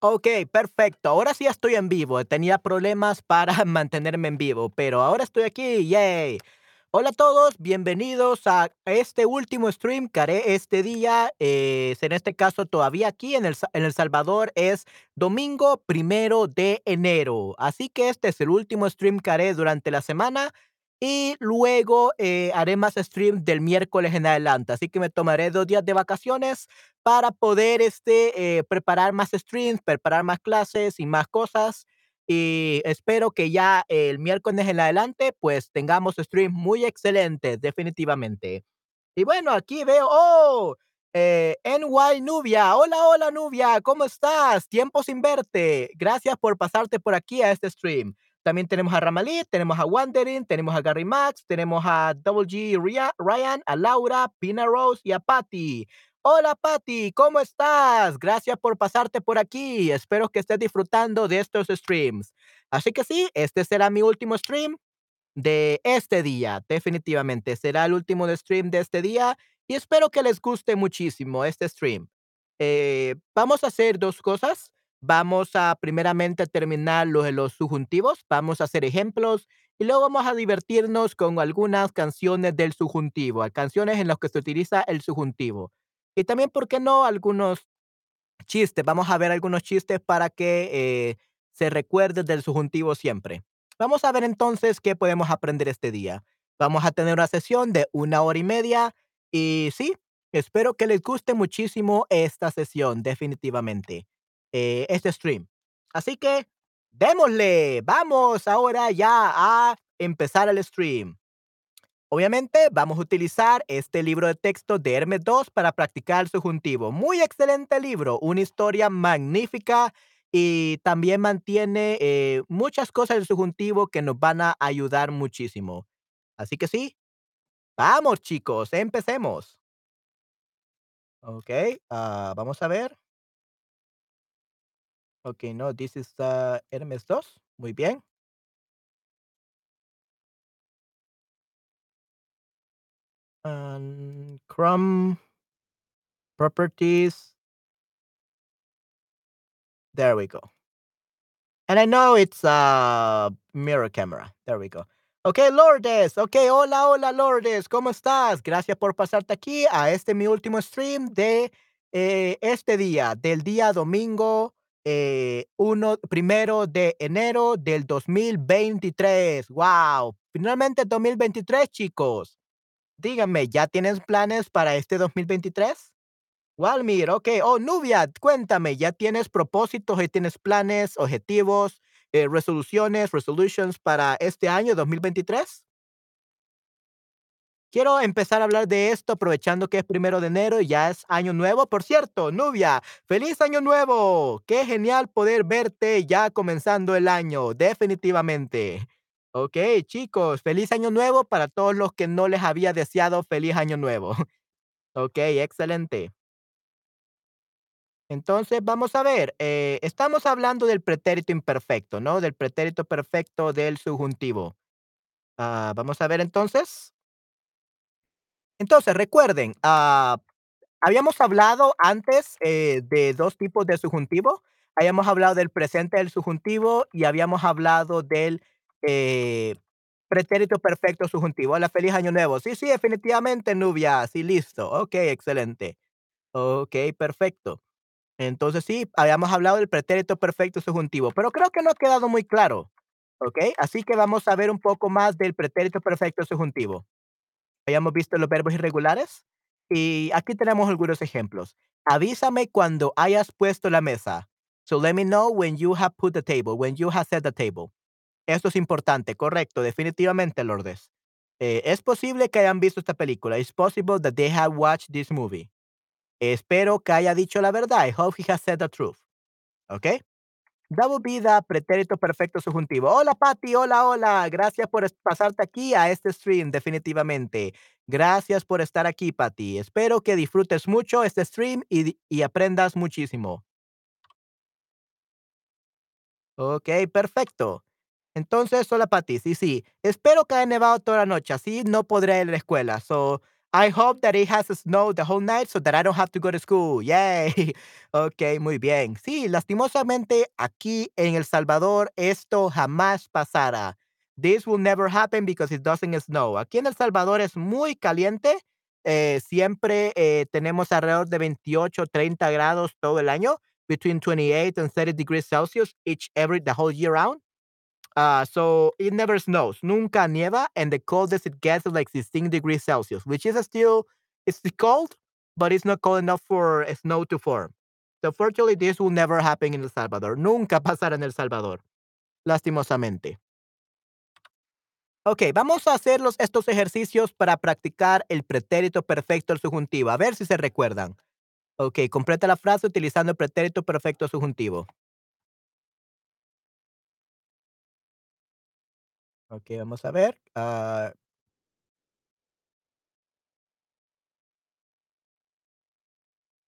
Okey, perfecto. Ahora sí estoy en vivo. Tenía problemas para mantenerme en vivo, pero ahora estoy aquí, ¡yay! Hola a todos, bienvenidos a este último stream que haré este día. Es en este caso, todavía aquí en El en El Salvador es domingo primero de enero. Así que este es el último stream que haré durante la semana y luego, eh, haré más stream del miércoles en adelante. Así que me tomaré 2 días de vacaciones para poder, este, eh, preparar más streams, preparar más clases y más cosas. Y espero que ya el miércoles en adelante, pues, tengamos streams muy excelentes, definitivamente. Y bueno, aquí veo, ¡oh!, eh, NY Nubia. Hola, hola, Nubia, ¿cómo estás? Tiempo sin verte. Gracias por pasarte por aquí a este stream. También tenemos a Ramalit, tenemos a Wandering, tenemos a Gary Max, tenemos a Double G Ryan, a Laura, Pina Rose y a Patty. Hola, Patty, ¿cómo estás? Gracias por pasarte por aquí. Espero que estés disfrutando de estos streams. Así que sí, este será mi último stream de este día. Definitivamente será el último stream de este día y espero que les guste muchísimo este stream. Eh, vamos a hacer 2 cosas. Vamos a primeramente terminar lo de los subjuntivos. Vamos a hacer ejemplos y luego vamos a divertirnos con algunas canciones del subjuntivo, canciones en las que se utiliza el subjuntivo. Y también, ¿por qué no?, algunos chistes. Vamos a ver algunos chistes para que, eh, se recuerde del subjuntivo siempre. Vamos a ver entonces qué podemos aprender este día. Vamos a tener una sesión de 1 hora y media y sí, espero que les guste muchísimo esta sesión, definitivamente, eh, este stream. Así que démosle. Vamos ahora ya a empezar el stream. Obviamente, vamos a utilizar este libro de texto de Hermes 2 para practicar el subjuntivo. Muy excelente libro, una historia magnífica y también mantiene, eh, muchas cosas del subjuntivo que nos van a ayudar muchísimo. Así que sí, vamos, chicos, empecemos. Okey, ah, vamos a ver. Okey, no, this is, ah, Hermes 2. Muy bien. Am, Chrome properties. There we go. And I know it's a mirror camera. There we go. Okey, Lourdes. Okey, hola, hola, Lourdes, ¿cómo estás? Gracias por pasarte aquí a este mi último stream de, eh, este día, del día domingo, eh, 1 primero de enero del 2023. Guau, finalmente 2023, chicos. Díganme, ¿ya tienes planes para este 2023? Walmir, okey. Oh, Nubia, cuéntame, ¿ya tienes propósitos, y tienes planes, objetivos, eh, resoluciones, resolutions para este año 2023? Quiero empezar a hablar de esto aprovechando que es primero de enero y ya es año nuevo. Por cierto, Nubia, ¡feliz año nuevo! Qué genial poder verte ya comenzando el año, definitivamente. Okey, chicos, feliz año nuevo para todos los que no les había deseado feliz año nuevo. Okey, excelente. Entonces, vamos a ver, eh, estamos hablando del pretérito imperfecto, ¿no?, del pretérito perfecto del subjuntivo. Ah, vamos a ver entonces. Entonces, recuerden, ah, habíamos hablado antes, eh, de 2 tipos de subjuntivo. Habíamos hablado del presente del subjuntivo y habíamos hablado del, eh, pretérito perfecto subjuntivo. Hola, feliz año nuevo. Sí, sí, definitivamente, Nubia. Sí, listo. Okey, excelente. Okey, perfecto. Entonces sí, habíamos hablado del pretérito perfecto subjuntivo, pero creo que no ha quedado muy claro, ¿okey? Así que vamos a ver un poco más del pretérito perfecto subjuntivo. Habíamos visto los verbos irregulares y aquí tenemos algunos ejemplos. Avísame cuando hayas puesto la mesa. So let me know when you have put the table, when you have set the table. Esto es importante, correcto, definitivamente, Lourdes. Eh, es posible que hayan visto esta película. It's possible that they have watched this movie. Espero que haya dicho la verdad. I hope he has said the truth. ¿Okey? Be the pretérito perfecto subjuntivo. Hola, Patty. Hola, hola. Gracias por pasarte aquí a este stream, definitivamente. Gracias por estar aquí, Patty. Espero que disfrutes mucho este stream y y aprendas muchísimo. Okey, perfecto. Entonces, hola, Patty. Sí, sí. Espero que haya nevado toda la noche, así no podré ir a la escuela. So, I hope that it has snowed the whole night so that I don't have to go to school. Yay. Ok, muy bien. Sí, lastimosamente aquí en El Salvador esto jamás pasará. This will never happen because it doesn't snow. Aquí en El Salvador es muy caliente. Eh, siempre eh, tenemos alrededor de 28, 30 grados todo el año, between 28 and 30 degrees Celsius each every the whole year round. Uh, so it never snows. Nunca nieva, and the coldest it gets is like 16 degrees Celsius, which is still it's cold, but it's not cold enough for snow to form. So fortunately, this will never happen in El Salvador. Nunca pasará en El Salvador, lastimosamente. Ok, vamos a hacer los, estos ejercicios para practicar el pretérito perfecto al subjuntivo. A ver si se recuerdan. Ok, completa la frase utilizando el pretérito perfecto subjuntivo. Ok, vamos a ver. Uh,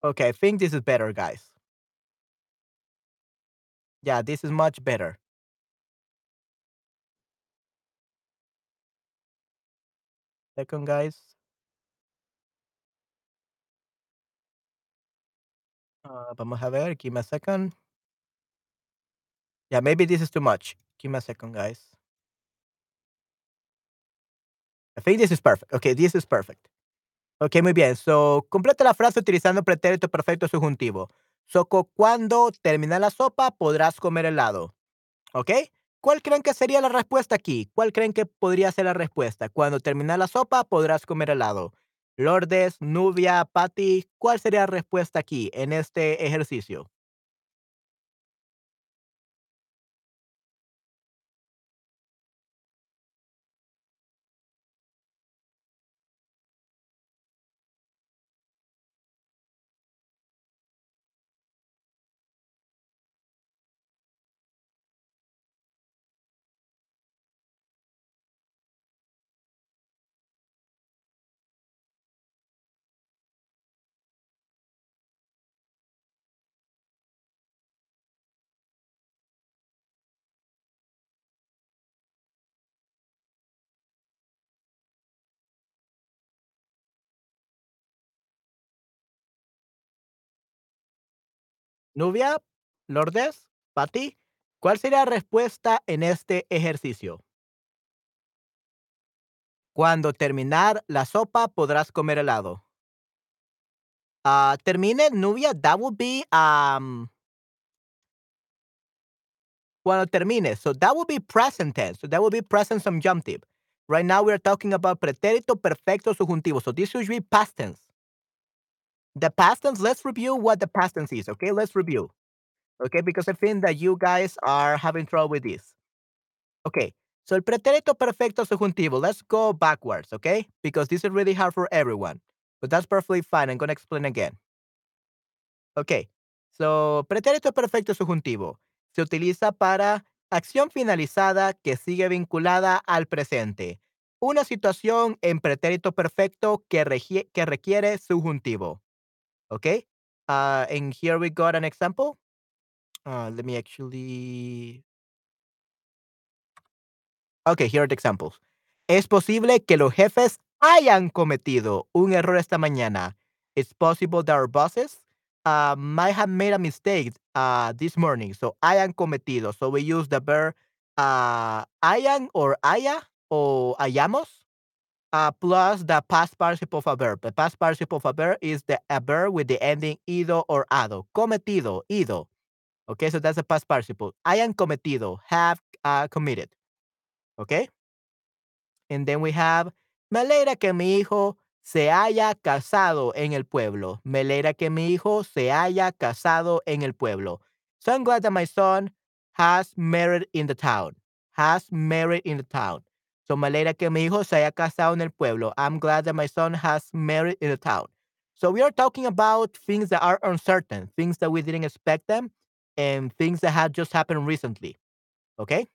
okay, I think this is better, guys. Yeah, this is much better. Second, guys. Uh, vamos a ver. Give me a second. Yeah, maybe this is too much. Give me a second, guys. I think this is perfect. Okay, this is perfect. Ok, muy bien. So, completa la frase utilizando pretérito perfecto subjuntivo. So, cuando termina la sopa, podrás comer helado. ¿Ok? ¿Cuál creen que sería la respuesta aquí? ¿Cuál creen que podría ser la respuesta? Cuando termina la sopa, podrás comer helado. Lourdes, Nubia, Patty, ¿cuál sería la respuesta aquí en este ejercicio? Nubia, Lourdes, Patty, ¿cuál sería la respuesta en este ejercicio? Cuando terminar la sopa, podrás comer helado. Uh, termine, Nubia, that would be um, cuando termine. So that would be present tense. So that would be present subjunctive. Right now we are talking about pretérito perfecto subjuntivo. So this should be past tense. The past tense, let's review what the past tense is, okay? Let's review. Okay, because I think that you guys are having trouble with this. Okay, so el pretérito perfecto subjuntivo, let's go backwards, okay? Because this is really hard for everyone. But that's perfectly fine. I'm going to explain again. Okay, so pretérito perfecto subjuntivo se utiliza para acción finalizada que sigue vinculada al presente. Una situación en pretérito perfecto que, que requiere subjuntivo. Okay? Uh, and here we got an example. Uh, let me actually. Okay, here are the examples. Es posible que los jefes hayan cometido un error esta mañana. It's possible that our bosses uh, might have made a mistake uh, this morning. So, hayan cometido. So, we use the verb uh, hayan or haya or hayamos uh, plus the past participle of a verb. The past participle of a verb is the a verb with the ending ido or ado. Cometido, ido. Okay, so that's the past participle. Hayan cometido, have uh, committed. Okay. And then we have, me que mi hijo se haya casado en el pueblo. Me que mi hijo se haya casado en el pueblo. So I'm glad that my son has married in the town. Has married in the town. So me alegra que mi hijo se haya casado en el pueblo. I'm glad that my son has married in the town. So we are talking about things that are uncertain, things that we didn't expect them, and things that have just happened recently. Okay?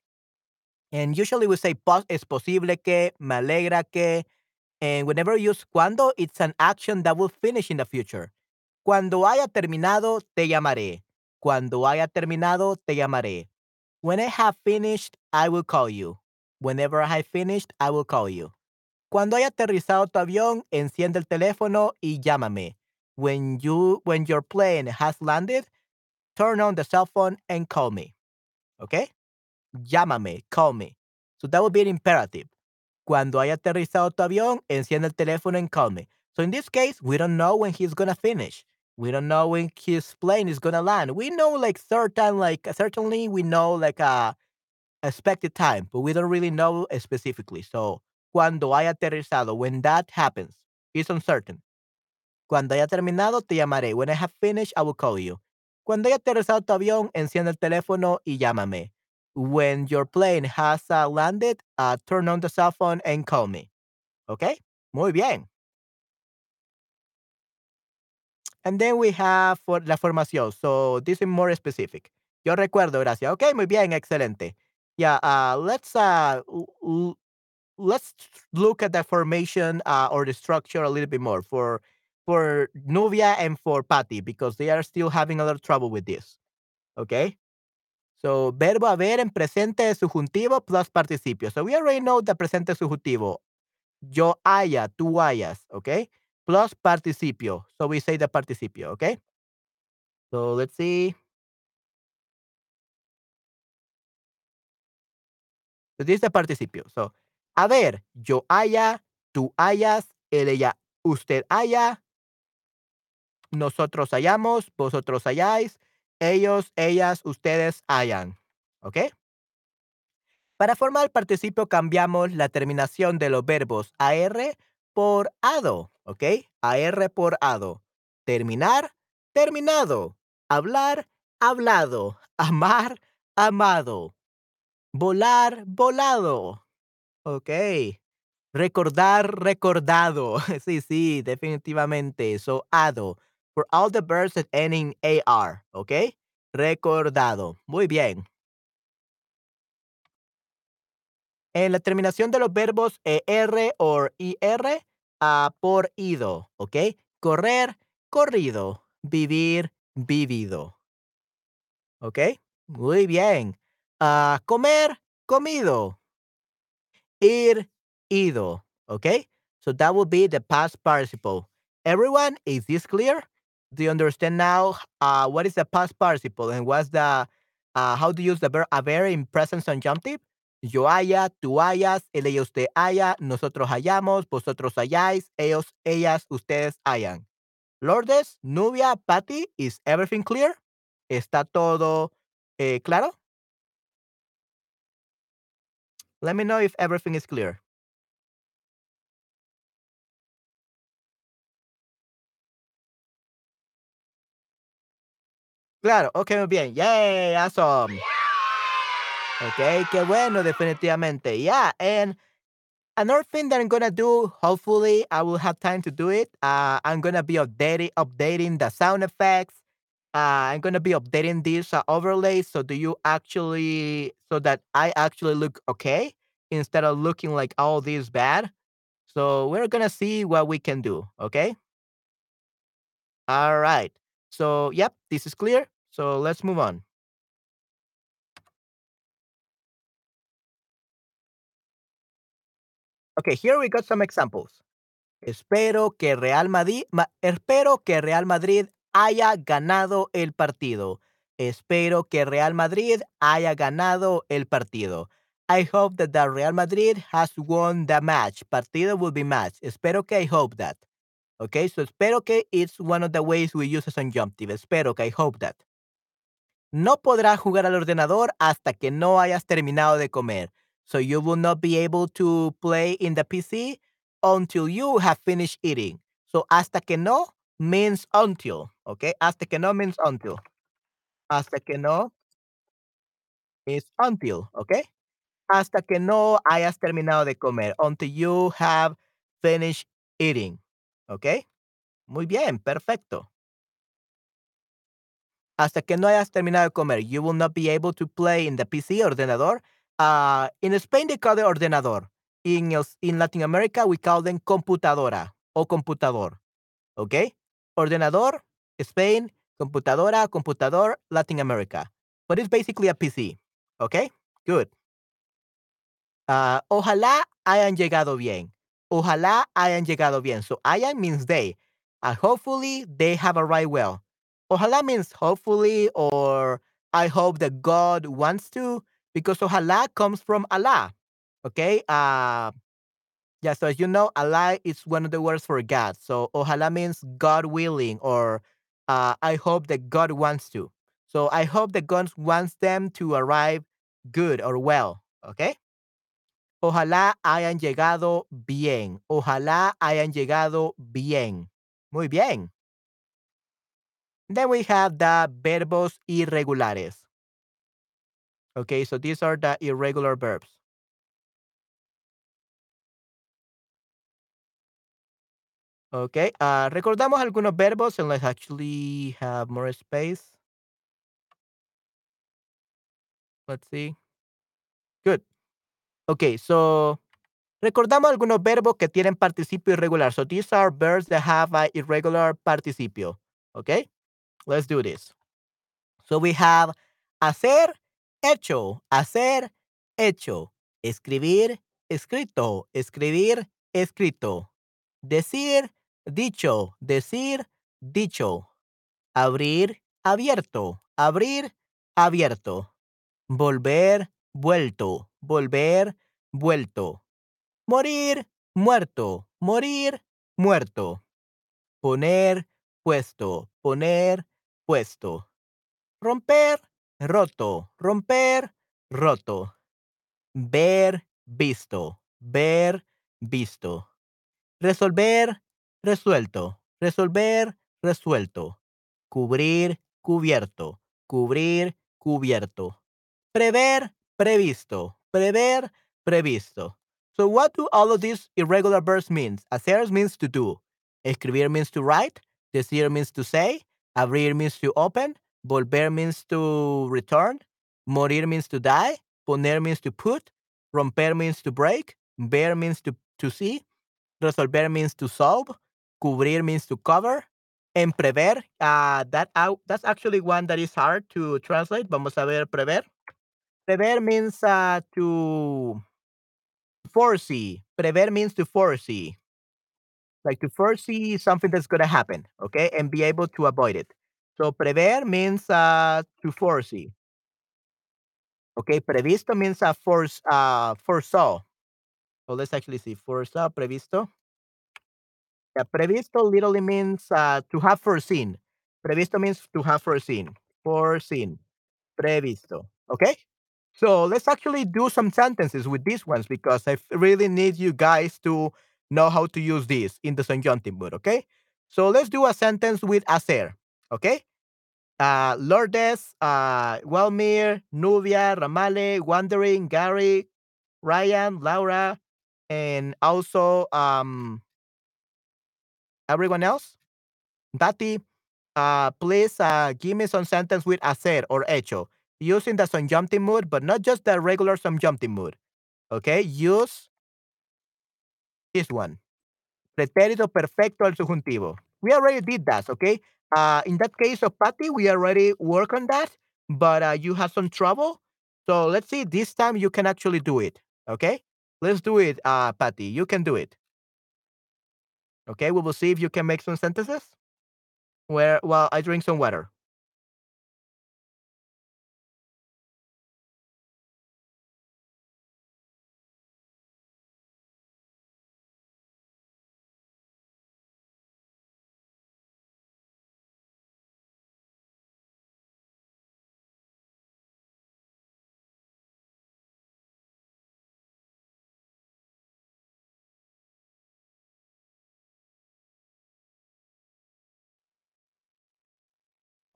And usually we say es posible que, me alegra que, and whenever we use cuando, it's an action that will finish in the future. Cuando haya terminado, te llamaré. Cuando haya terminado, te llamaré. When I have finished, I will call you. Whenever I have finished, I will call you. cuando haya aterrizado tu avión, enciende el teléfono y llámame. When you when your plane has landed, turn on the cell phone and call me. Okay? Llámame, call me. So that would be an imperative. Cuando haya aterrizado tu avión, enciende el teléfono and call me. So in this case, we don't know when he's gonna finish. We don't know when his plane is gonna land. We know like certain like certainly we know like a expected time, but we don't really know specifically. So cuando haya aterrizado, when that happens, it's uncertain. Cuando haya terminado, te llamaré. When I have finished, I will call you. Cuando haya aterrizado tu avión, enciende el teléfono y llámame. When your plane has uh, landed, uh, turn on the cell phone and call me. Okay? Muy bien. And then we have for la formación. So this is more specific. Yo recuerdo, gracias. Okay, muy bien, excelente. Yeah, uh, let's uh, let's look at the formation uh, or the structure a little bit more for for Nubia and for Patty because they are still having a lot of trouble with this. Okay. So verbo haber en presente subjuntivo plus participio. So we already know the presente subjuntivo. Yo haya, tú hayas, okay? Plus participio. So we say the participio, okay? So let's see. Is the participio. So, a ver, yo haya, tú hayas, él, ella, usted haya, nosotros hayamos, vosotros hayáis, ellos, ellas, ustedes hayan. ¿Ok? Para formar el participio cambiamos la terminación de los verbos AR por ADO. ¿Ok? AR por ADO. Terminar, terminado. Hablar, hablado. Amar, amado. Volar, volado. Ok. Recordar, recordado. Sí, sí, definitivamente. So, ado. For all the verbs that end in AR. Ok. Recordado. Muy bien. En la terminación de los verbos ER o IR, uh, por ido. Ok. Correr, corrido. Vivir, vivido. Ok. Muy bien. Uh, comer, comido. Ir, ido. Okay? So that would be the past participle. Everyone, is this clear? Do you understand now uh, what is the past participle and what's the uh, how to use the verb haber in present subjunctive? Yo haya, tú hayas, él, ella, usted haya, nosotros hayamos, vosotros hayáis, ellos, ellas, ustedes hayan. Lourdes, Nubia, Patty, is everything clear? ¿Está todo eh, claro? Let me know if everything is clear. Claro, ok, muy bien. Yay, awesome. Ok, qué bueno, definitivamente. Yeah, and another thing that I'm gonna do, hopefully I will have time to do it. Uh, I'm gonna be updating updating the sound effects. Uh, I'm gonna be updating these uh, overlays. So do you actually so that I actually look okay instead of looking like all this bad? So we're gonna see what we can do. Okay. All right. So yep, this is clear. So let's move on. Okay, here we got some examples. Espero que Real Madrid, ma- espero que Real Madrid haya ganado el partido. Espero que Real Madrid haya ganado el partido. I hope that the Real Madrid has won the match. Partido will be match. Espero que I hope that. Okay, so espero que it's one of the ways we use a subjunctive. Espero que I hope that. No podrás jugar al ordenador hasta que no hayas terminado de comer. So you will not be able to play in the PC until you have finished eating. So hasta que no means until, okay? Hasta que no means until. Hasta que no is until, okay? Hasta que no hayas terminado de comer. Until you have finished eating, okay? Muy bien, perfecto. hasta que no hayas terminado de comer. You will not be able to play in the PC, ordenador. Uh, in Spain, they call it ordenador. In, in Latin America, we call them computadora o computador. ¿Ok? Ordenador, Spain, computadora, computador, Latin America. But it's basically a PC. Okay? Good. Uh, ojalá hayan llegado bien. Ojalá hayan llegado bien. So hayan means they. Uh, hopefully they have arrived well. Ojalá means hopefully or I hope that God wants to because ojalá comes from Allah. Okay? Uh yeah, so as you know, Allah is one of the words for God. So ojalá means God willing or uh, I hope that God wants to. So I hope that God wants them to arrive good or well. Okay? Ojalá hayan llegado bien. Ojalá hayan llegado bien. Muy bien. Then we have the verbos irregulares. Okay, so these are the irregular verbs. Okay, uh, recordamos algunos verbos and let's actually have more space. Let's see. Good. Okay, so recordamos algunos verbos que tienen participio irregular. So these are verbs that have an irregular participio. Okay, let's do this. So we have hacer, hecho, hacer, hecho, escribir, escrito, escribir, escrito, decir, dicho, decir, dicho, abrir, abierto, abrir, abierto, volver, vuelto, volver, vuelto, morir, muerto, morir, muerto, poner, puesto, poner, puesto, romper, roto, romper, roto, ver, visto, ver, visto, resolver, resuelto, resolver, resuelto, cubrir, cubierto, cubrir, cubierto, prever, previsto, prever, previsto. So what do all of these irregular verbs mean? Hacer means to do. Escribir means to write. Decir means to say. Abrir means to open. Volver means to return. Morir means to die. Poner means to put. Romper means to break. Ver means to, to see. Resolver means to solve. Cubrir means to cover. And prever, uh, that out, that's actually one that is hard to translate. Vamos a ver prever. Prever means uh, to foresee. Prever means to foresee. Like to foresee something that's going to happen, okay, and be able to avoid it. So prever means uh, to foresee. Okay, previsto means uh, force, uh, foresaw. So let's actually see. Foresaw, previsto. Yeah, previsto literally means uh, to have foreseen. Previsto means to have foreseen. Foreseen. Previsto. Okay? So let's actually do some sentences with these ones because I really need you guys to know how to use these in the subjunctive mood, okay? So let's do a sentence with hacer, okay? Uh, Lourdes, uh, Welmir, Nubia, Ramale, Wandering, Gary, Ryan, Laura, and also um, everyone else. Tati, uh, please uh, give me some sentence with hacer or hecho using the subjunctive mood, but not just the regular subjunctive mood. Okay, use this one. Pretérito perfecto al subjuntivo. We already did that, okay? Uh, in that case of Patty, we already work on that, but uh, you have some trouble. So let's see, this time you can actually do it, okay? Let's do it, uh, Patty. You can do it. Okay, we will see if you can make some sentences. Where while I drink some water.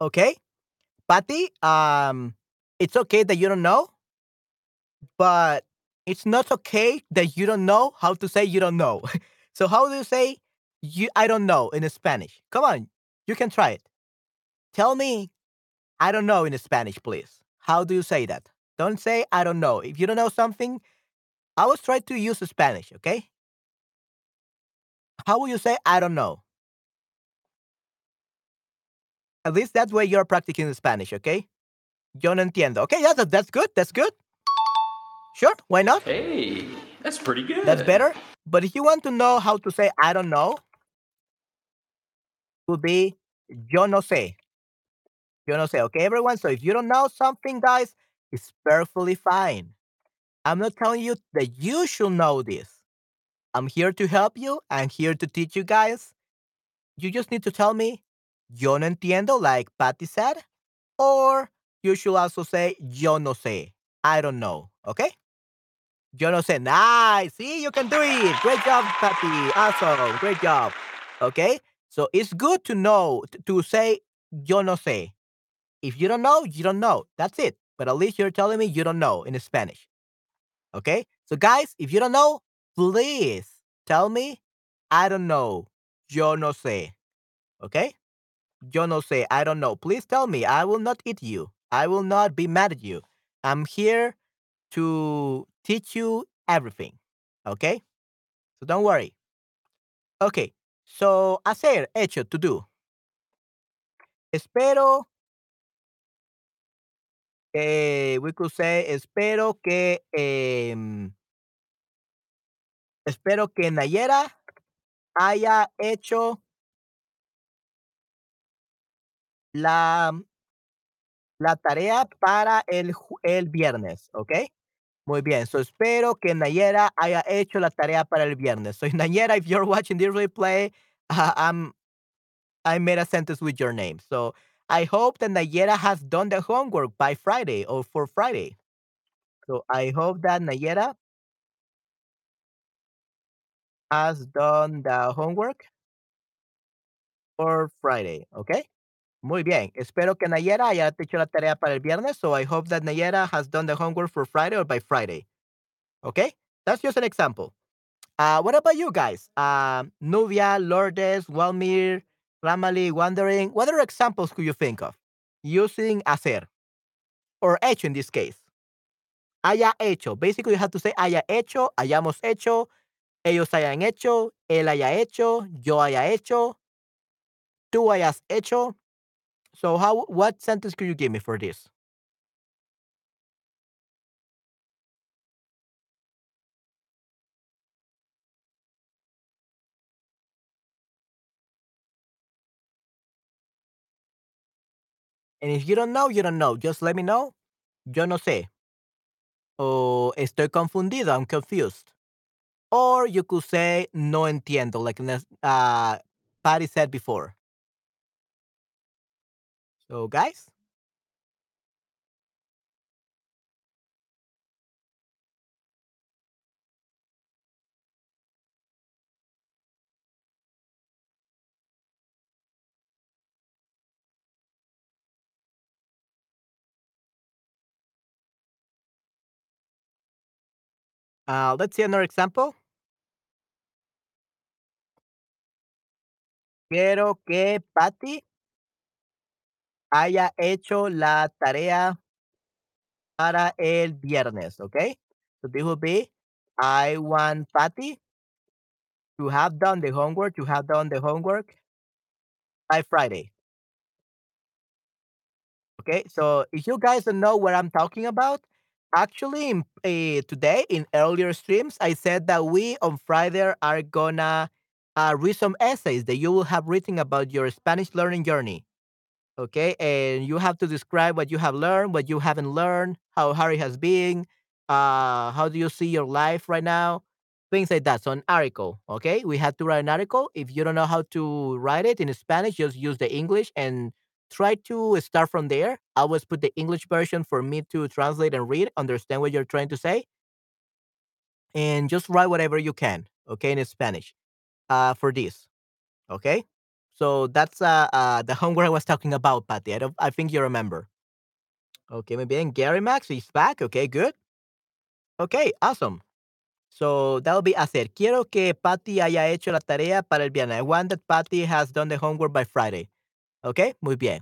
Okay, Patty. Um, it's okay that you don't know, but it's not okay that you don't know how to say you don't know. so how do you say you I don't know in Spanish? Come on, you can try it. Tell me I don't know in Spanish, please. How do you say that? Don't say I don't know. If you don't know something, I always try to use Spanish, okay? How will you say I don't know? At least that way you're practicing Spanish, okay? Yo no entiendo. Okay, yeah, that, that's good. That's good. Sure, why not? Hey. That's pretty good. That's better? But if you want to know how to say I don't know, would be yo no sé. Yo no sé. Okay, everyone? So if you don't know something, guys, it's perfectly fine. I'm not telling you that you should know this. I'm here to help you. I'm here to teach you guys. You just need to tell me, yo no entiendo, like Patty said, or you should also say, yo no sé. I don't know. Okay? Yo no sé. Nice. See, you can do it. Great job, Patty. Awesome. Great job. Okay? So it's good to know, to say, yo no sé. If you don't know, you don't know. That's it. But at least you're telling me you don't know in Spanish. Okay? So, guys, if you don't know, please tell me, I don't know. Yo no sé. Okay? Yo no sé. I don't know. Please tell me. I will not eat you. I will not be mad at you. I'm here to teach you everything. Okay? So don't worry. Okay. So, hacer, hecho, to do. Espero eh, we could say, espero que, em espero que Nayera haya hecho la la tarea para el el viernes, ¿okey? Muy bien. So, espero que Nayera haya hecho la tarea para el viernes. So, Nayera, if you're watching this replay, um, I made a sentence with your name. So, I hope that Nayera has done the homework by Friday or for Friday. So, I hope that Nayera has done the homework for Friday, ¿okey? Muy bien. Espero que Nayera haya hecho la tarea para el viernes. So, I hope that Nayera has done the homework for Friday or by Friday. Okay? That's just an example. Uh, what about you guys? Uh, Nubia, Lourdes, Walmir, Ramali, Wandering. What other examples could you think of using hacer or hecho in this case? Haya hecho. Basically, you have to say haya hecho, hayamos hecho, ellos hayan hecho, él haya hecho, yo haya hecho, tú hayas hecho. So, how? What sentence could you give me for this? And if you don't know, you don't know. Just let me know. Yo no sé. O estoy confundido. I'm confused. Or you could say no entiendo, like uh, Patty said before. So, guys. Uh, let's see another example. Quiero que Patty haya hecho la tarea para el viernes, okay? So this will be, I want Patty to have done the homework, to have done the homework by Friday. Okay, so if you guys don't know what I'm talking about, actually, in, uh, today in earlier streams, I said that we on Friday are gonna uh, read some essays that you will have written about your Spanish learning journey. Okay, and you have to describe what you have learned, what you haven't learned, how hard it has been, uh, how do you see your life right now, things like that. So an article. Okay, we have to write an article. If you don't know how to write it in Spanish, just use the English and try to start from there. I always put the English version for me to translate and read, understand what you're trying to say, and just write whatever you can. Okay, in Spanish, uh, for this. Okay. So that's uh, uh the homework I was talking about, Patty. I don't I think you remember. Okay, muy bien. Gary Max he's back. Okay, good. Okay, awesome. So that'll be hacer. Quiero que Patty haya hecho la tarea para el viernes. I want that Patty has done the homework by Friday. Okay, muy bien.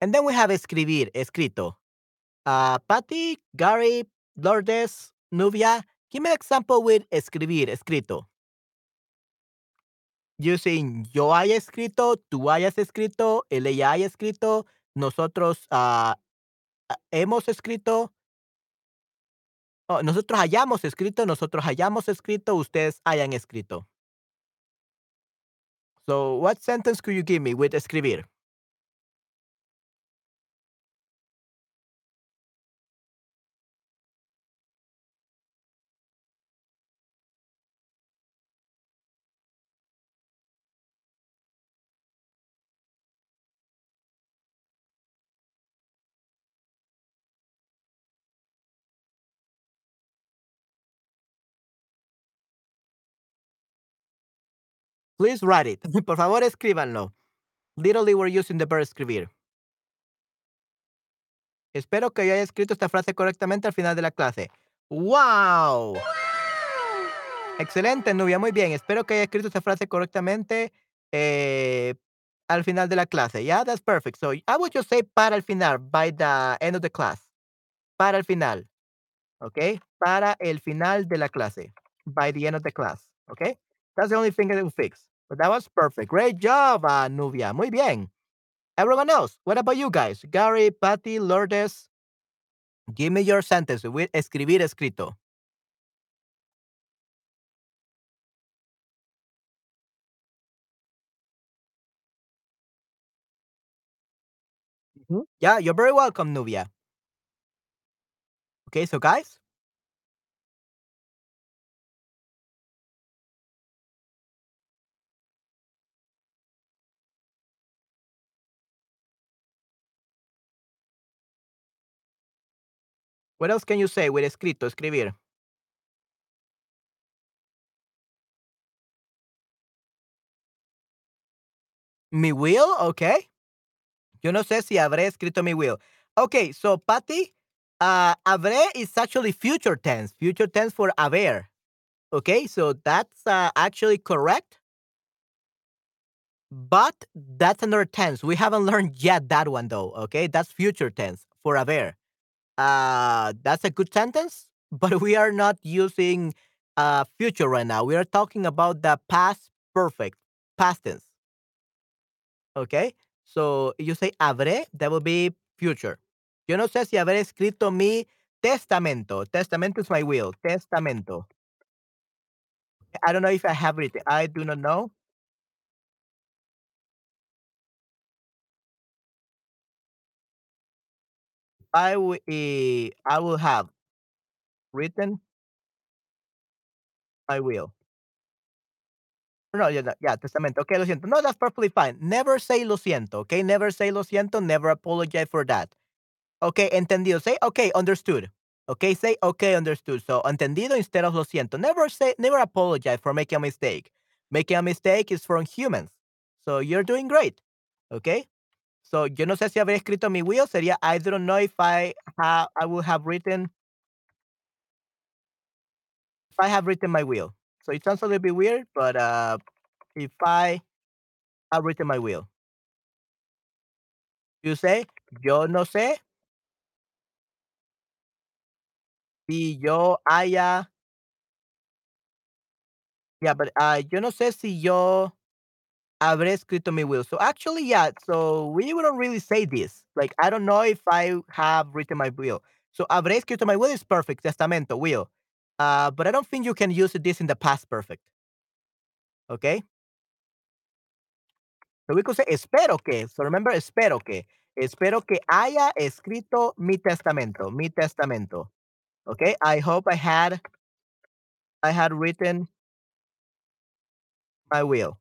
And then we have escribir, escrito. Uh, Patty, Gary, Lourdes, Nubia, give me an example with escribir, escrito. Using yo haya escrito, tú hayas escrito, él ella haya escrito, nosotros uh, hemos escrito. Nosotros hayamos escrito, nosotros hayamos escrito, ustedes hayan escrito. So, what sentence could you give me with escribir? Please write it. Por favor, escríbanlo. Literally, we're using the verb escribir. Espero que yo haya escrito esta frase correctamente al final de la clase. ¡Wow! Excelente, Nubia, muy bien. Espero que haya escrito esta frase correctamente eh, al final de la clase. Yeah, that's perfect. So I would just say para el final, by the end of the class. Para el final. ¿Ok? Para el final de la clase. By the end of the class. ¿Ok? That's the only thing that will fix. But that was perfect. Great job, uh, Nubia. Muy bien. Everyone else, what about you guys? Gary, Patty, Lourdes. Give me your sentence with escribir escrito. Mhm. Yeah, you're very welcome, Nubia. Okay, so guys, what else can you say with escrito, escribir? Mi will, okay. Yo no sé si habré escrito mi will. Okay, so Patty, uh, habré is actually future tense. Future tense for haber. Okay, so that's uh, actually correct. But that's another tense. We haven't learned yet that one though. Okay, that's future tense for haber. Uh, that's a good sentence, but we are not using uh, future right now. We are talking about the past perfect, past tense. Okay, so you say habré, that will be future. Yo no sé si habré escrito mi testamento. Testamento is my will. Testamento. I don't know if I have written. I do not know. I will. eh, I will have written I will. No, yeah, yeah, testamento. Okay, lo siento. No, that's perfectly fine. Never say lo siento. Okay, never say lo siento. Never apologize for that. Okay, entendido. Say okay, understood. Okay, say okay, understood. So entendido instead of lo siento. Never say, never apologize for making a mistake. Making a mistake is from humans. So you're doing great. Okay. So yo no sé si habré escrito mi will. Sería I don't know if I have I will have written if I have written my will. So it sounds a little bit weird, but uh, if I have written my will, you say yo no sé si yo haya. Yeah, but uh, yo no sé si yo habré escrito mi will. So actually, yeah. So we don't really say this. Like I don't know if I have written my will. So habré escrito my will is perfect. Testamento, will. Uh, but I don't think you can use this in the past perfect. Okay. So we could say espero que. So remember, espero que. Espero que haya escrito mi testamento. Mi testamento. Okay. I hope I had I had written my will.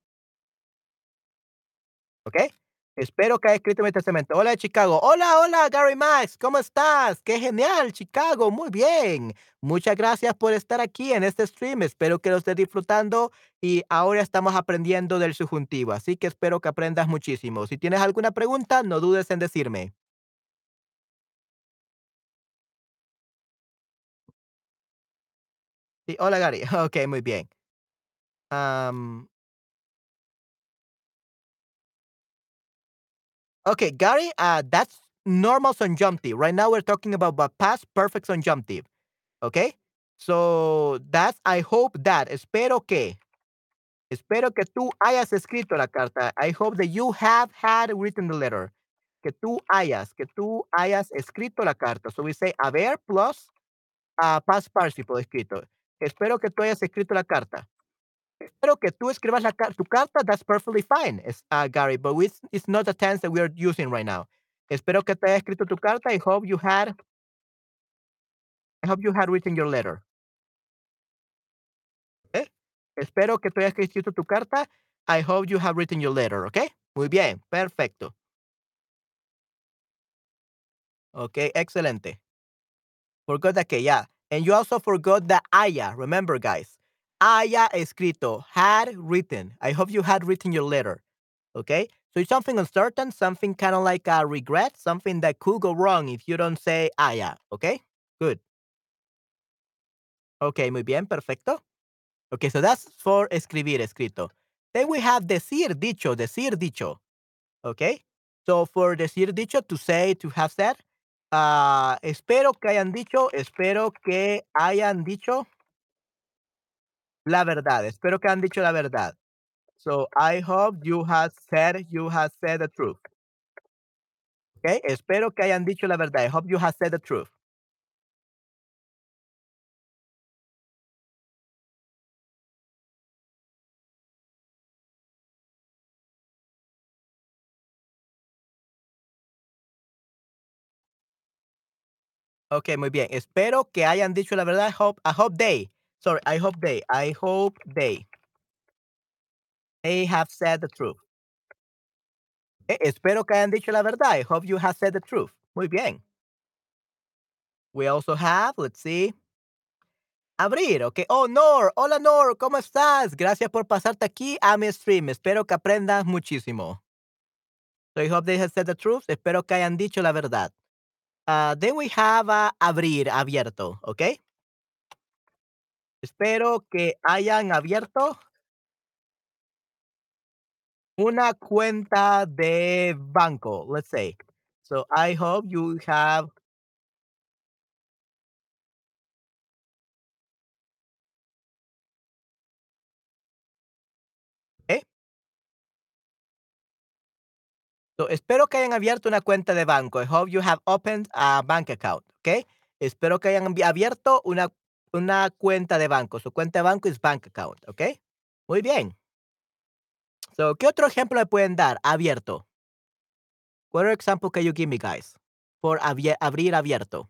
Okay. Espero que haya escrito mi testamento. Hola, Chicago. Hola, hola, Gary Max. ¿Cómo estás? Qué genial, Chicago. Muy bien. Muchas gracias por estar aquí en este stream. Espero que lo estés disfrutando y ahora estamos aprendiendo del subjuntivo. Así que espero que aprendas muchísimo. Si tienes alguna pregunta, no dudes en decirme. Sí, hola, Gary. Ok, muy bien. Am, okay, Gary, uh, that's normal subjunctive. Right now we're talking about the past perfect subjunctive. Okay? So that's I hope that. Espero que. Espero que tú hayas escrito la carta. I hope that you have had written the letter. Que tú hayas, que tú hayas escrito la carta. So we say haber plus ah, past participle escrito. Espero que tú hayas escrito la carta. Espero que tú escribas la tu carta, that's perfectly fine, ah, Gary, but it's it's not the tense that we are using right now. Espero que te haya escrito tu carta. I hope you had I hope you had written your letter. ¿Eh? Espero que tú hayas escrito tu carta. I hope you have written your letter, ¿ok? Muy bien, perfecto. Ok, excelente. Forgot that, okay, yeah. And you also forgot the haya. Remember, guys. Haya escrito, had written. I hope you had written your letter. Okay? So it's something uncertain, something kind of like a regret, something that could go wrong if you don't say haya. Okay? Good. Okay, muy bien, perfecto. Okay, so that's for escribir, escrito. Then we have decir, dicho, decir, dicho. Okay? So for decir, dicho, to say, to have said, Ah, espero que hayan dicho espero que hayan dicho la verdad. Espero que hayan dicho la verdad. So, I hope you have said you have said the truth. Okay, espero que hayan dicho la verdad. I hope you have said the truth. Okay, muy bien. Espero que hayan dicho la verdad. I hope, I hope they. Sorry, I hope they. I hope they. They have said the truth. Eh, espero que hayan dicho la verdad. I hope you have said the truth. Muy bien. We also have, let's see. Abrir, ok. Oh, Nor. Hola, Nor. ¿Cómo estás? Gracias por pasarte aquí a mi stream. Espero que aprendas muchísimo. So I hope they have said the truth. Espero que hayan dicho la verdad. Uh, then we have uh, abrir, abierto, ¿ok? Espero que hayan abierto una cuenta de banco, let's say. So I hope you have ¿eh? So, espero que hayan abierto una cuenta de banco. I hope you have opened a bank account, ¿ok? Espero que hayan abierto una, una cuenta de banco. Su cuenta de banco es bank account, ¿ok? Muy bien. So, ¿qué otro ejemplo me pueden dar? Abierto. What example can you give me, guys? For abrir abierto.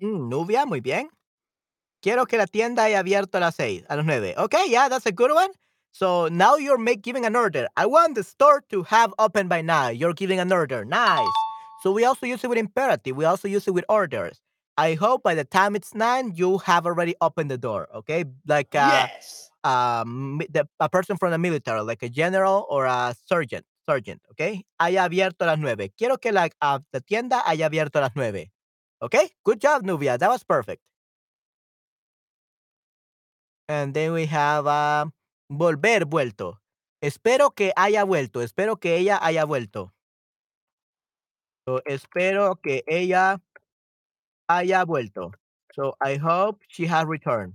Mm, Nubia, muy bien. Quiero que la tienda haya abierto a las 6, a las 9. Okay, yeah, that's a good one. So now you're make, giving an order. I want the store to have open by now. You're giving an order. Nice. So we also use it with imperative. We also use it with orders. I hope by the time it's 9, you have already opened the door. Okay, like uh, Yes. um, the, a person from the military, like a general or a sergeant. Sergeant, okay? Haya abierto a las 9. Quiero que la, uh, la tienda haya abierto a las 9. Okay, good job, Nubia. That was perfect. And then we have uh, volver, vuelto. Espero que haya vuelto. Espero que ella haya vuelto. So, espero que ella haya vuelto. So, I hope she has returned.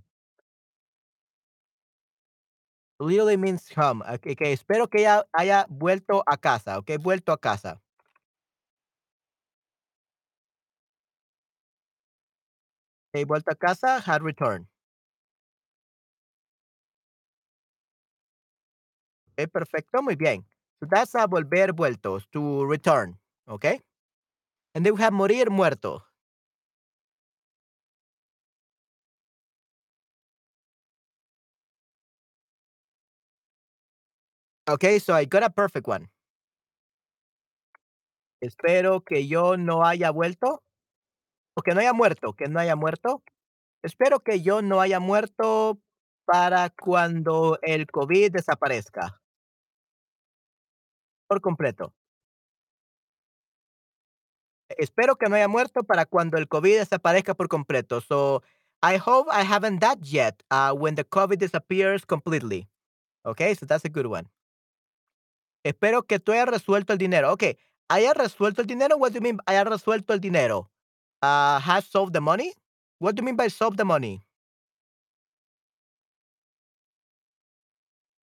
Literally means home. Okay, okay, espero que ella haya vuelto a casa. Okay, vuelto a casa. Vuelto a casa, had returned. Okay, perfecto, muy bien. So that's a volver, vueltos, to return. Okay. And then we have morir, muerto. Okay, so I got a perfect one. Espero que yo no haya vuelto. O no haya muerto, que no haya muerto. Espero que yo no haya muerto para cuando el COVID desaparezca. Por completo. Espero que no haya muerto para cuando el COVID desaparezca por completo. So, I hope I haven't that yet, uh, when the COVID disappears completely. Okay, so that's a good one. Espero que tú hayas resuelto el dinero. Okay, ¿hayas resuelto el dinero? What do you mean haya resuelto el dinero? Uh, has solved the money? What do you mean by solved the money?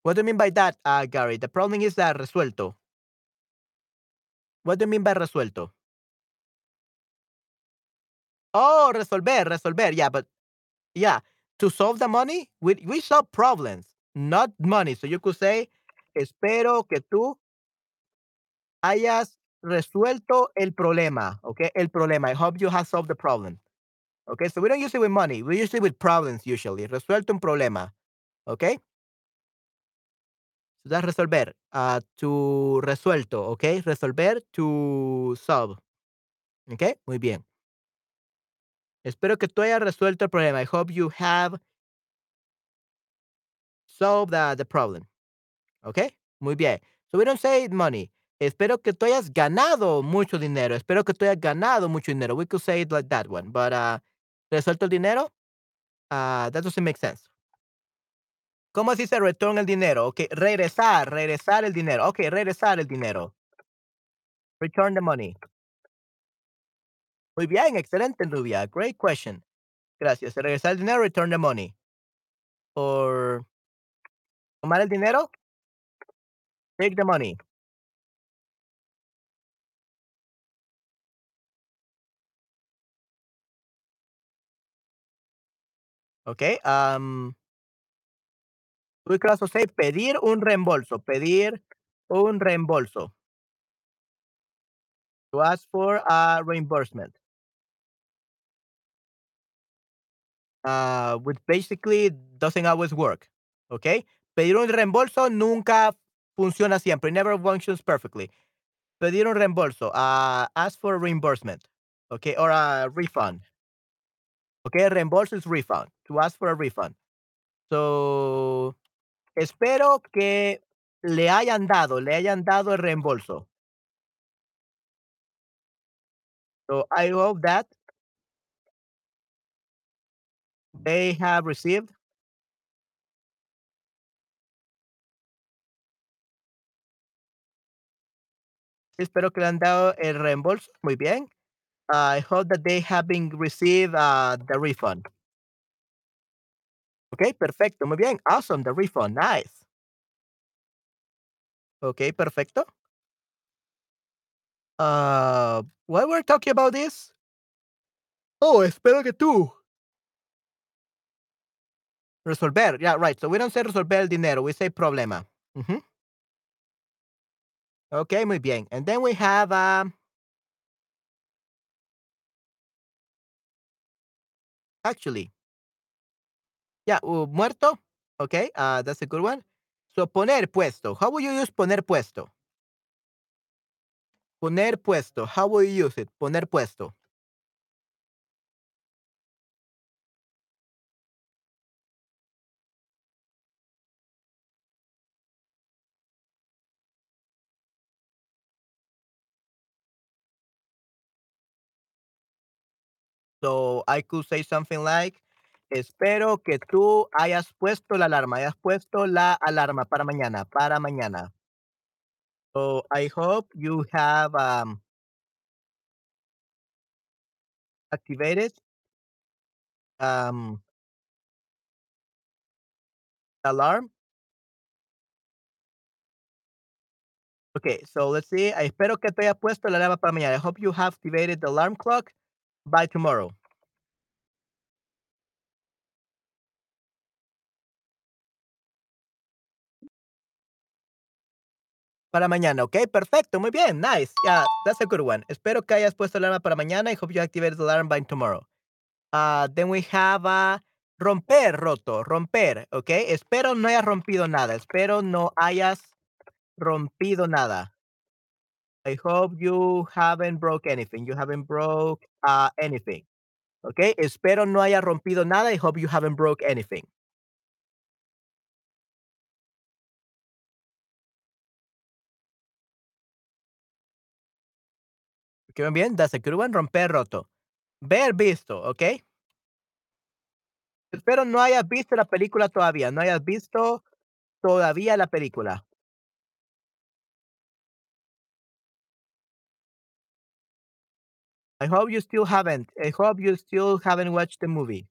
What do you mean by that, uh, Gary? The problem is that resuelto. What do you mean by resuelto? Oh, resolver, resolver. Yeah, but yeah, to solve the money, we, we solve problems, not money. So you could say, espero que tú hayas resuelto el problema. Okay, el problema. I hope you have solved the problem. Okay, so we don't use it with money. We use it with problems usually. Resuelto un problema. Okay. So that's resolver. Uh, to resuelto. Okay, resolver to solve. Okay, muy bien. Espero que tú hayas resuelto el problema. I hope you have solved the, the problem. Okay, muy bien. So we don't say money. Espero que tú hayas ganado mucho dinero. Espero que tú hayas ganado mucho dinero. We could say it like that one. But uh, resuelto el dinero, uh, that doesn't make sense. ¿Cómo se return el dinero? Ok, regresar, regresar el dinero. Ok, regresar el dinero. Return the money. Muy bien, excelente, Nubia. Great question. Gracias. Regresar el dinero, return the money. Or tomar el dinero, take the money. Okay. Um, we could also say pedir un reembolso. Pedir un reembolso. To ask for a reimbursement. Uh, which basically doesn't always work. Okay. Pedir un reembolso nunca funciona siempre. Never functions perfectly. Pedir un reembolso. Uh, ask for a reimbursement. Okay. Or a refund. Okay. Reembolso is refund. To ask for a refund. So, espero que le hayan dado, le hayan dado el reembolso. So, I hope that they have received Espero que le han dado el reembolso. Muy bien. I hope that they have been received uh, the refund. Ok, perfecto. Muy bien. Awesome. The refund. Nice. Ok, perfecto. Uh, why we're talking about this? Oh, espero que tú. Resolver. Yeah, right. So we don't say resolver el dinero. We say problema. Mhm. Okay, muy bien. And then we have um, actually, yeah, uh, muerto. Okay, uh, that's a good one. So poner puesto. How will you use poner puesto? Poner puesto. How will you use it? Poner puesto. So I could say something like, espero que tú hayas puesto la alarma, hayas puesto la alarma para mañana, para mañana. So I hope you have um, activated um, alarm. Okay, so let's see. I espero que te hayas puesto la alarma para mañana. I hope you have activated the alarm clock by tomorrow. Para mañana, ok, perfecto, muy bien, nice. Yeah, that's a good one. Espero que hayas puesto la alarma para mañana. I hope you activated the alarm by tomorrow. Uh, then we have uh, romper, roto, romper, ok. Espero no hayas rompido nada. Espero no hayas rompido nada. I hope you haven't broke anything. You haven't broke uh, anything. Ok, espero no haya rompido nada. I hope you haven't broke anything. Que muy bien, desactivar, romper, roto. Ver, visto, ¿ok? Espero no hayas visto la película todavía, no hayas visto todavía la película. I hope you still haven't. I hope you still haven't watched the movie.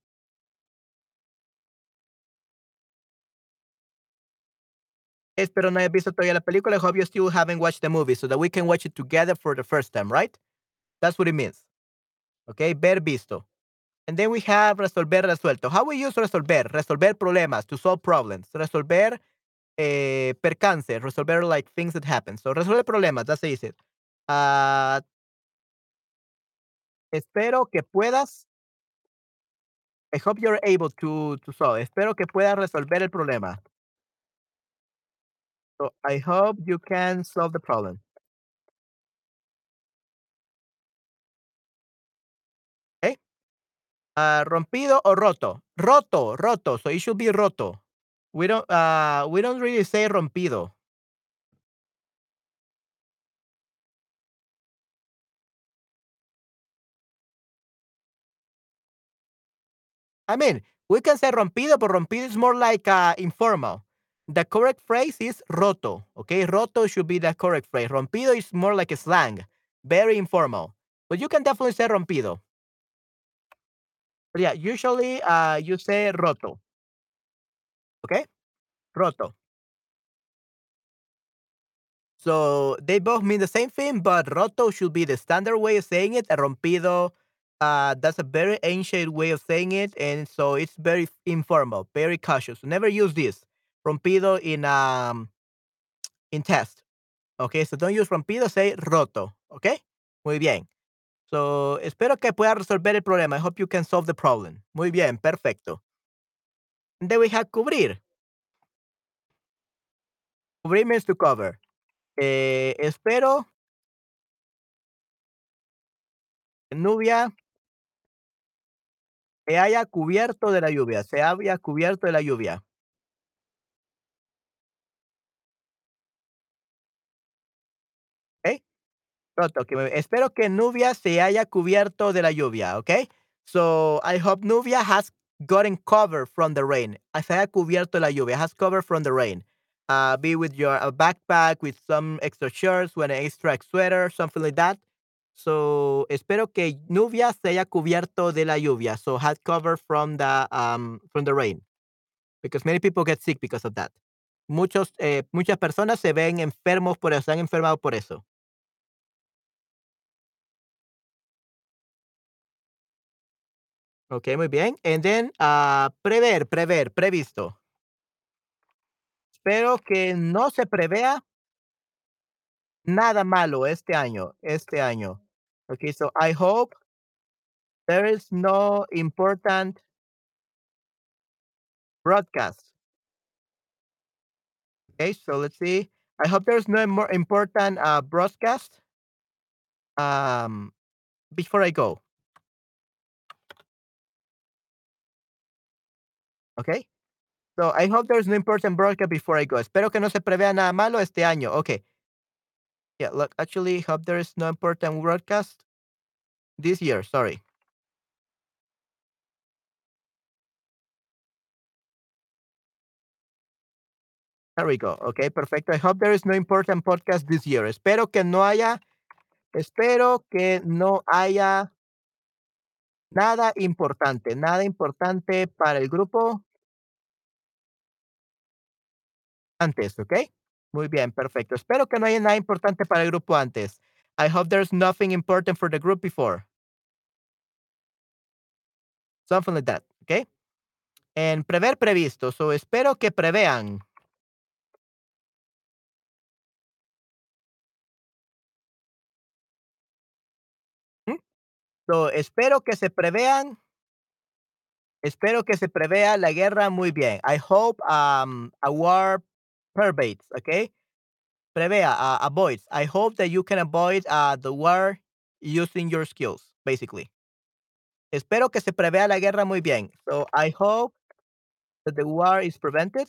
Espero no hayas visto todavía la película. I hope you still haven't watched the movie so that we can watch it together for the first time, right? That's what it means. Okay, ver visto. And then we have resolver resuelto. How we use resolver? Resolver problemas, to solve problems. Resolver eh, percance, resolver like things that happen. So resolver problemas, that's easy. Uh, espero que puedas. I hope you're able to, to solve. Espero que puedas resolver el problema. So I hope you can solve the problem. Okay. Uh, rompido o roto. Roto, roto. So it should be roto. We don't uh we don't really say rompido. I mean, we can say rompido, but rompido is more like uh, informal. The correct phrase is roto. Okay, roto should be the correct phrase. Rompido is more like a slang, very informal. But you can definitely say rompido. But yeah, usually uh, you say roto. Okay, roto. So they both mean the same thing, but roto should be the standard way of saying it. Rompido, uh, that's a very ancient way of saying it, and so it's very informal, very cautious. Never use this rompido in um in test. Okay, so don't use rompido, say roto. Okay, muy bien. So espero que pueda resolver el problema. I hope you can solve the problem. Muy bien, perfecto. And then we have cubrir. Cubrir means to cover. Eh, espero Nubia se haya cubierto de la lluvia, se haya cubierto de la lluvia. ¿Ok? Espero que Nubia se haya cubierto de la lluvia, ¿ok? So I hope Nubia has gotten cover from the rain. Ah, Se haya cubierto la lluvia, has cover from the rain. Uh, be with your a backpack with some extra shirts, with an extra sweater, something like that. So espero que Nubia se haya cubierto de la lluvia. So has cover from the um from the rain. Because many people get sick because of that. Muchos, eh, muchas personas se ven enfermos por eso, se han enfermado por eso. Ok, muy bien. And then, ah, prever, prever, previsto. Espero que no se prevea nada malo este año, este año. Okay, so I hope there is no important broadcast. Okay, so let's see. I hope there's no more important uh, broadcast um, before I go. Okay. So I hope there's no important broadcast before I go. Espero que no se prevea nada malo este año. Okay. Yeah, look, actually, hope there is no important broadcast this year. Sorry. There we go. Okay, perfecto. I hope there is no important podcast this year. Espero que no haya, espero que no haya nada importante, nada importante para el grupo antes, ¿ok? Muy bien, perfecto. Espero que no haya nada importante para el grupo antes. I hope there's nothing important for the group before. Something like that, ¿ok? En prever previsto. So espero que prevean. ¿Mm? So espero que se prevean. Espero que se prevea la guerra muy bien. I hope um, a war pervades, ¿ok? Prevea, uh, avoids. I hope that you can avoid uh, the war using your skills, basically. Espero que se prevea la guerra muy bien. So I hope that the war is prevented.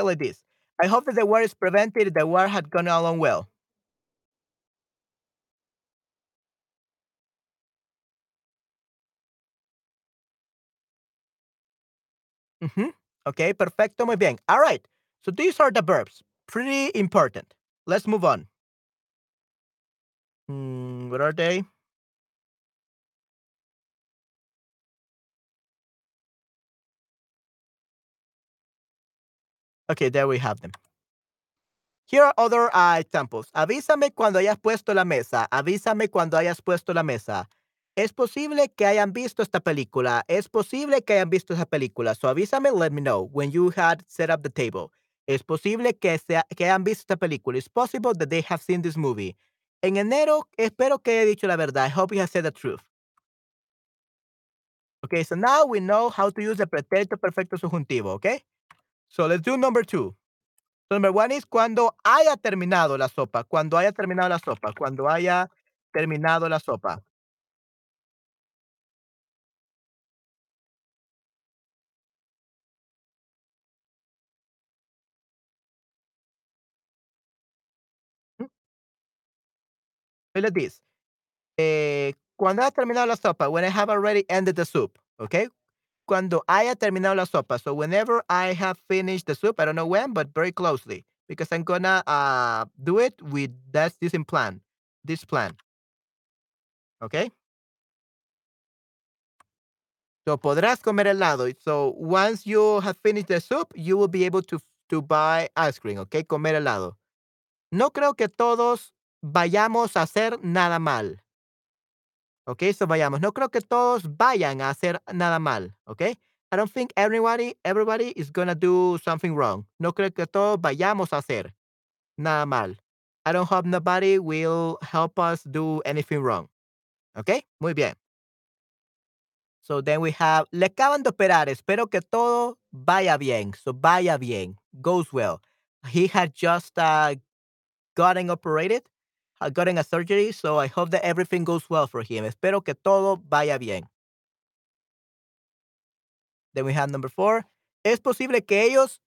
Like this. I hope that the war is prevented. The war had gone along well. Mhm. Okay, perfecto, muy bien. All right. So these are the verbs. Pretty important. Let's move on. Hmm, what are they? Okay, there we have them. Here are other uh, examples. Avísame cuando hayas puesto la mesa. Avísame cuando hayas puesto la mesa. Es posible que hayan visto esta película. Es posible que hayan visto esa película. So avísame, let me know when you had set up the table. Es posible que, sea, que hayan visto esta película. It's possible that they have seen this movie. En enero, espero que haya dicho la verdad. I hope you have said the truth. Okay, so now we know how to use the pretérito perfecto subjuntivo, okay? So let's do number two. So number one is cuando haya terminado la sopa. Cuando haya terminado la sopa. Cuando haya terminado la sopa. Mm. Like this. Cuando haya terminado la sopa. When I have already the soup. Okay? Cuando haya terminado la sopa. So whenever I have finished the soup, I don't know when, but very closely. Because I'm gonna uh, do it with that's this plan. This plan. Okay? So podrás comer helado. So once you have finished the soup, you will be able to, to buy ice cream, okay? Comer helado. No creo que todos vayamos a hacer nada mal. Okay, so vayamos. No creo que todos vayan a hacer nada mal, okay? I don't think everybody, everybody is gonna do something wrong. No creo que todos vayamos a hacer nada mal. I don't hope nobody will help us do anything wrong. Okay, muy bien. So then we have, le acaban de operar, espero que todo vaya bien. So vaya bien, goes well. He had just uh, gotten operated, gotten a surgery, so I hope that everything goes well for him. Espero que todo vaya bien. Then we have number four. Es posible que ellos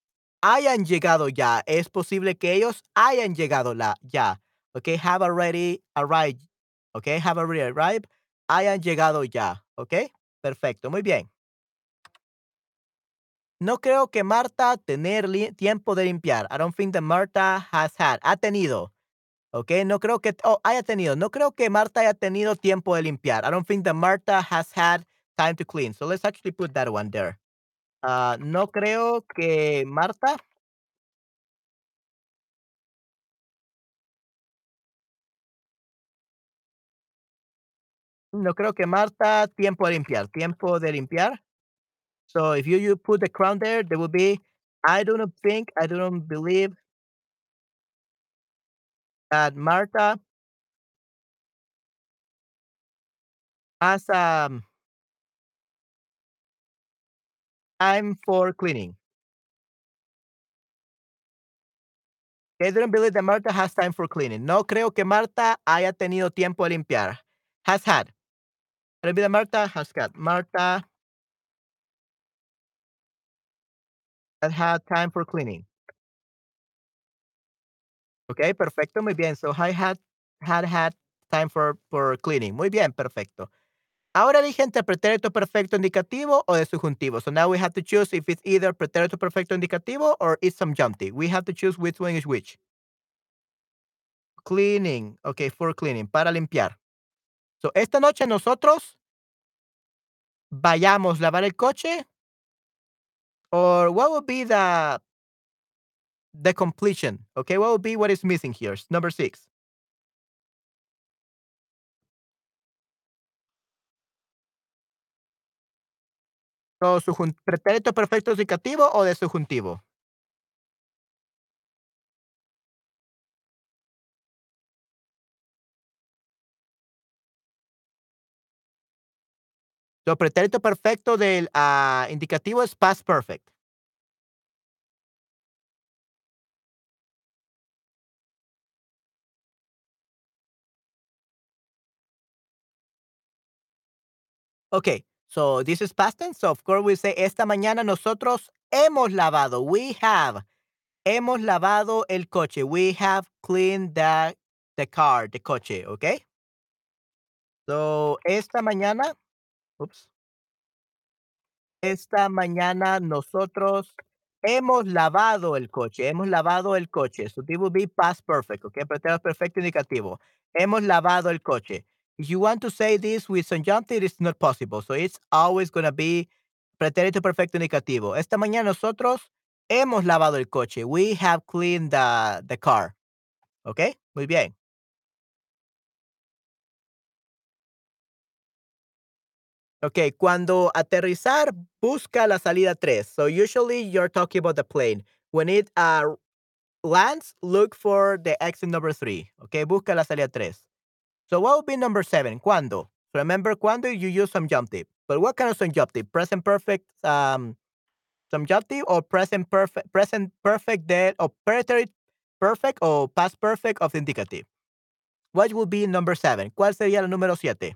hayan llegado ya. Es posible que ellos hayan llegado la, ya. Okay, have already arrived. Okay, have already arrived. Hayan llegado ya. Okay. Perfecto, muy bien. No creo que Marta tener tiempo de limpiar. I don't think that Marta has had. Ha tenido. Ok, no creo que oh, haya tenido. No creo que Marta haya tenido tiempo de limpiar. I don't think that Marta has had time to clean. So let's actually put that one there. Uh, no creo que Marta. No creo que Marta tiempo de limpiar. Tiempo de limpiar. So if you, you put the crown there, there will be, I don't think, I don't believe that Marta has um, time for cleaning. I don't believe that Marta has time for cleaning. No creo que Marta haya tenido tiempo de limpiar. Has had. I believe that Marta has got. Marta has had time for cleaning. Ok, perfecto, muy bien. So I had had had time for, for cleaning. Muy bien, perfecto. Ahora dije entre pretérito perfecto indicativo o de subjuntivo. So now we have to choose if it's either pretérito perfecto indicativo or it's subjunctive. We have to choose which one is which. Cleaning. Ok, for cleaning, para limpiar. So esta noche nosotros vayamos a lavar el coche. Or what would be the the completion? Okay, what would be what is missing here? Number six. So, ¿Pretérito perfecto indicativo o de subjuntivo? So, pretérito perfecto del uh, indicativo es past perfect. Okay, so this is past tense. So of course we say esta mañana nosotros hemos lavado. We have. hemos lavado el coche. We have cleaned the, the car, the coche, ¿ok? So, esta mañana, oops, esta mañana nosotros hemos lavado el coche. Hemos lavado el coche. So, this will be past perfect, ¿ok? Pretérito perfecto indicativo. Hemos lavado el coche. You want to say this with subjunctive, it's not possible. So, it's always going to be pretérito perfecto indicativo. Esta mañana nosotros hemos lavado el coche. We have cleaned the, the car. ¿Ok? Muy bien. Ok, cuando aterrizar, busca la salida 3. So usually you're talking about the plane. When it uh, lands, look for the exit number 3. Ok, busca la salida 3. So what would be number 7? ¿Cuándo? Remember, cuando you use some subjunctive. But what kind of subjunctive? Present perfect um, subjunctive or present perfect, present perfect that or preterite perfect or past perfect of the indicative? What would be number 7? ¿Cuál sería el número 7?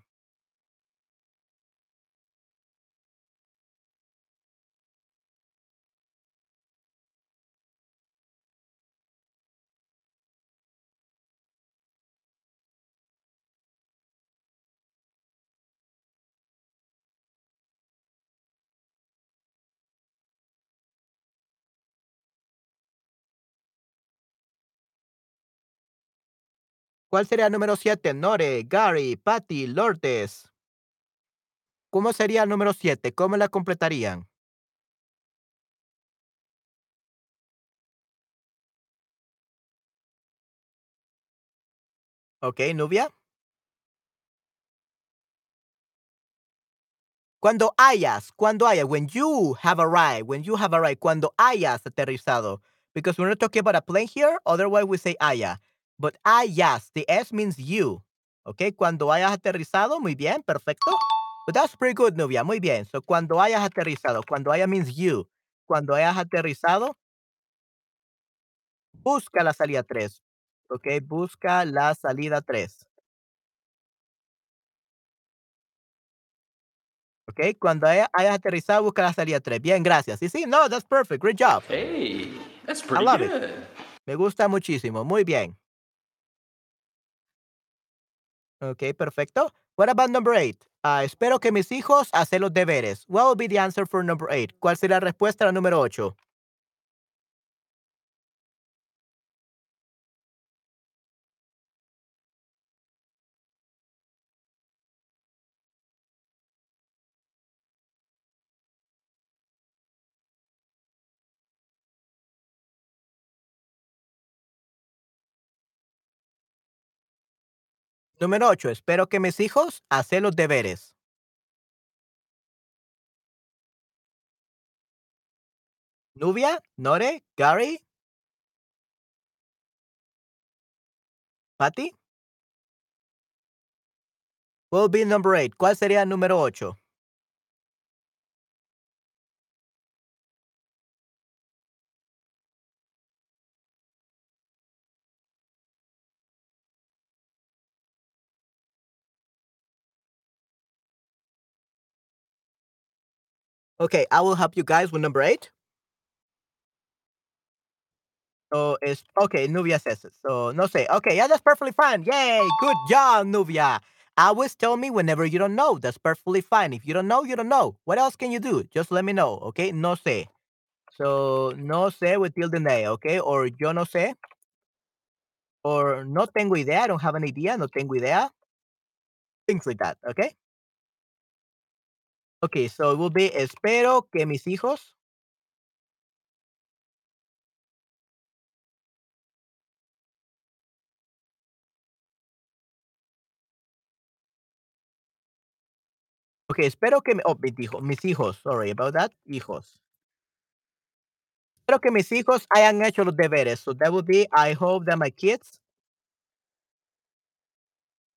¿Cuál sería el número 7? Nore, Gary, Patty, Lourdes. ¿Cómo sería el número 7? ¿Cómo la completarían? Ok, Nubia. Cuando hayas, cuando hayas, when you have arrived, when you have arrived, cuando hayas aterrizado. Because we're not talking about a plane here, otherwise we say haya. But hayas, the S means you. Ok, cuando hayas aterrizado, muy bien, perfecto. But that's pretty good, Nubia, muy bien. So, cuando hayas aterrizado, cuando haya means you. Cuando hayas aterrizado, busca la salida 3. Ok, busca la salida 3. Ok, cuando haya- hayas aterrizado, busca la salida 3. Bien, gracias. Sí, sí, no, that's perfect. Great job. Hey, that's pretty love it. good. Me gusta muchísimo. Muy bien. Ok, perfecto. What about number 8? espero que mis hijos hacen los deberes. What will be the answer for number 8? ¿Cuál será la respuesta a la número 8? Número 8. Espero que mis hijos hacen los deberes. Nubia, Nore, Gary, Patty. Will be number 8? ¿Cuál sería el número 8? Okay, I will help you guys with number 8. So it's okay, Nubia says it. So no say, okay, yeah, that's perfectly fine. Yay, good job, Nubia. Always tell me whenever you don't know. That's perfectly fine. If you don't know, you don't know. What else can you do? Just let me know, okay? No say. So no sé with tilde a, okay? Or yo no sé. Or no tengo idea. I don't have an idea. No tengo idea. Things like that, okay? Okay, so it will be espero que mis hijos Okay, espero que me oh, mis hijos, mis hijos, sorry about that, hijos. Espero que mis hijos hayan hecho los deberes. So that would be, I hope that my kids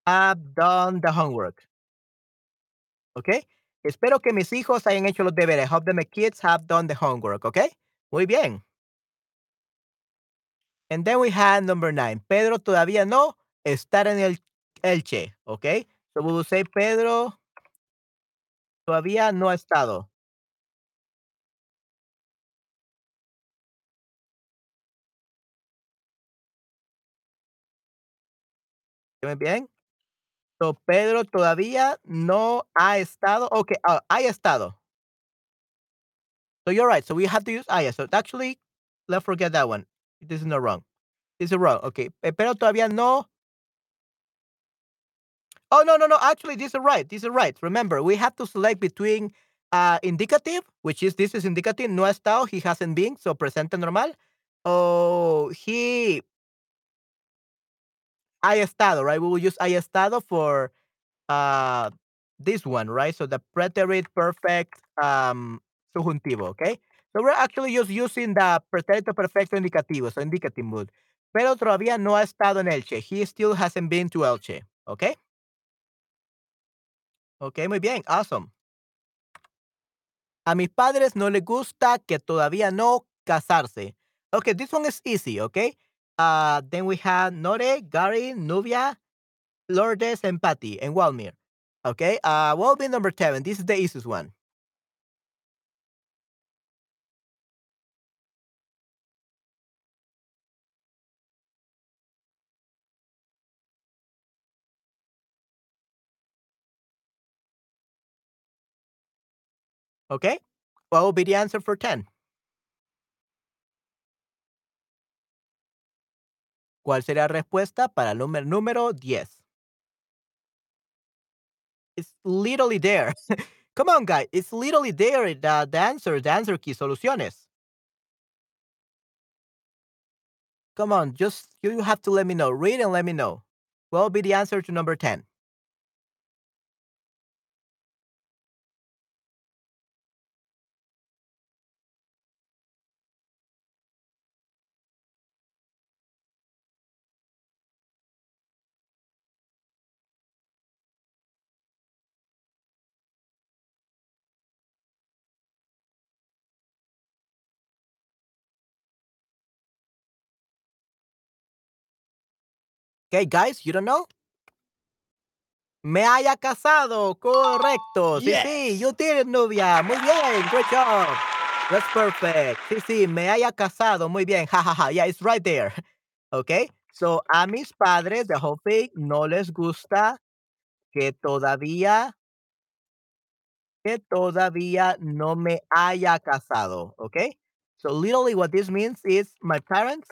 have done the homework. Okay? Espero que mis hijos hayan hecho los deberes. Hope that my kids have done the homework, ¿ok? Muy bien. And then we have number nine. Pedro todavía no está en el Elche, ¿ok? So we say Pedro todavía no ha estado. bien? So, Pedro todavía no ha estado. Okay, uh, ha estado. So you're right. So we have to use haya. So actually, let's forget that one. This is not wrong. This is wrong. Okay. Pero todavía no. Oh, no, no, no. Actually, this is right. This is right. Remember, we have to select between uh, indicative, which is this is indicative. No ha estado. He hasn't been. So presente normal. Oh, he ha estado, right? We will use ha estado for uh, this one, right? So the preterite perfect um, subjuntivo, okay? So we're actually just using the pretérito perfecto indicativo, so indicative mood. Pero todavía no ha estado en Elche. He still hasn't been to Elche, okay? Okay, muy bien, awesome. A mis padres no les gusta que todavía no casarse. Okay, this one is easy, okay? Uh, then we have Nore, Gary, Nubia, Lourdes, and Patty, and Walmir. Okay, uh, what will be number seven? This is the easiest one. Okay, what will be the answer for 10? ¿Cuál sería la respuesta para el número, número 10? It's literally there. Come on, guys. It's literally there. The, the answer, the answer key, soluciones. Come on, just you have to let me know. Read and let me know. What will be the answer to number 10? Okay, guys, you don't know? Me haya casado, correcto. Sí, sí, you did it, Nubia. Muy bien, great job. That's perfect. Sí, sí, me haya casado. Muy bien, jajaja. Ja, ja. Yeah, it's right there. Okay, so a mis padres, the whole thing, no les gusta que todavía que todavía no me haya casado. Okay, so literally what this means is my parents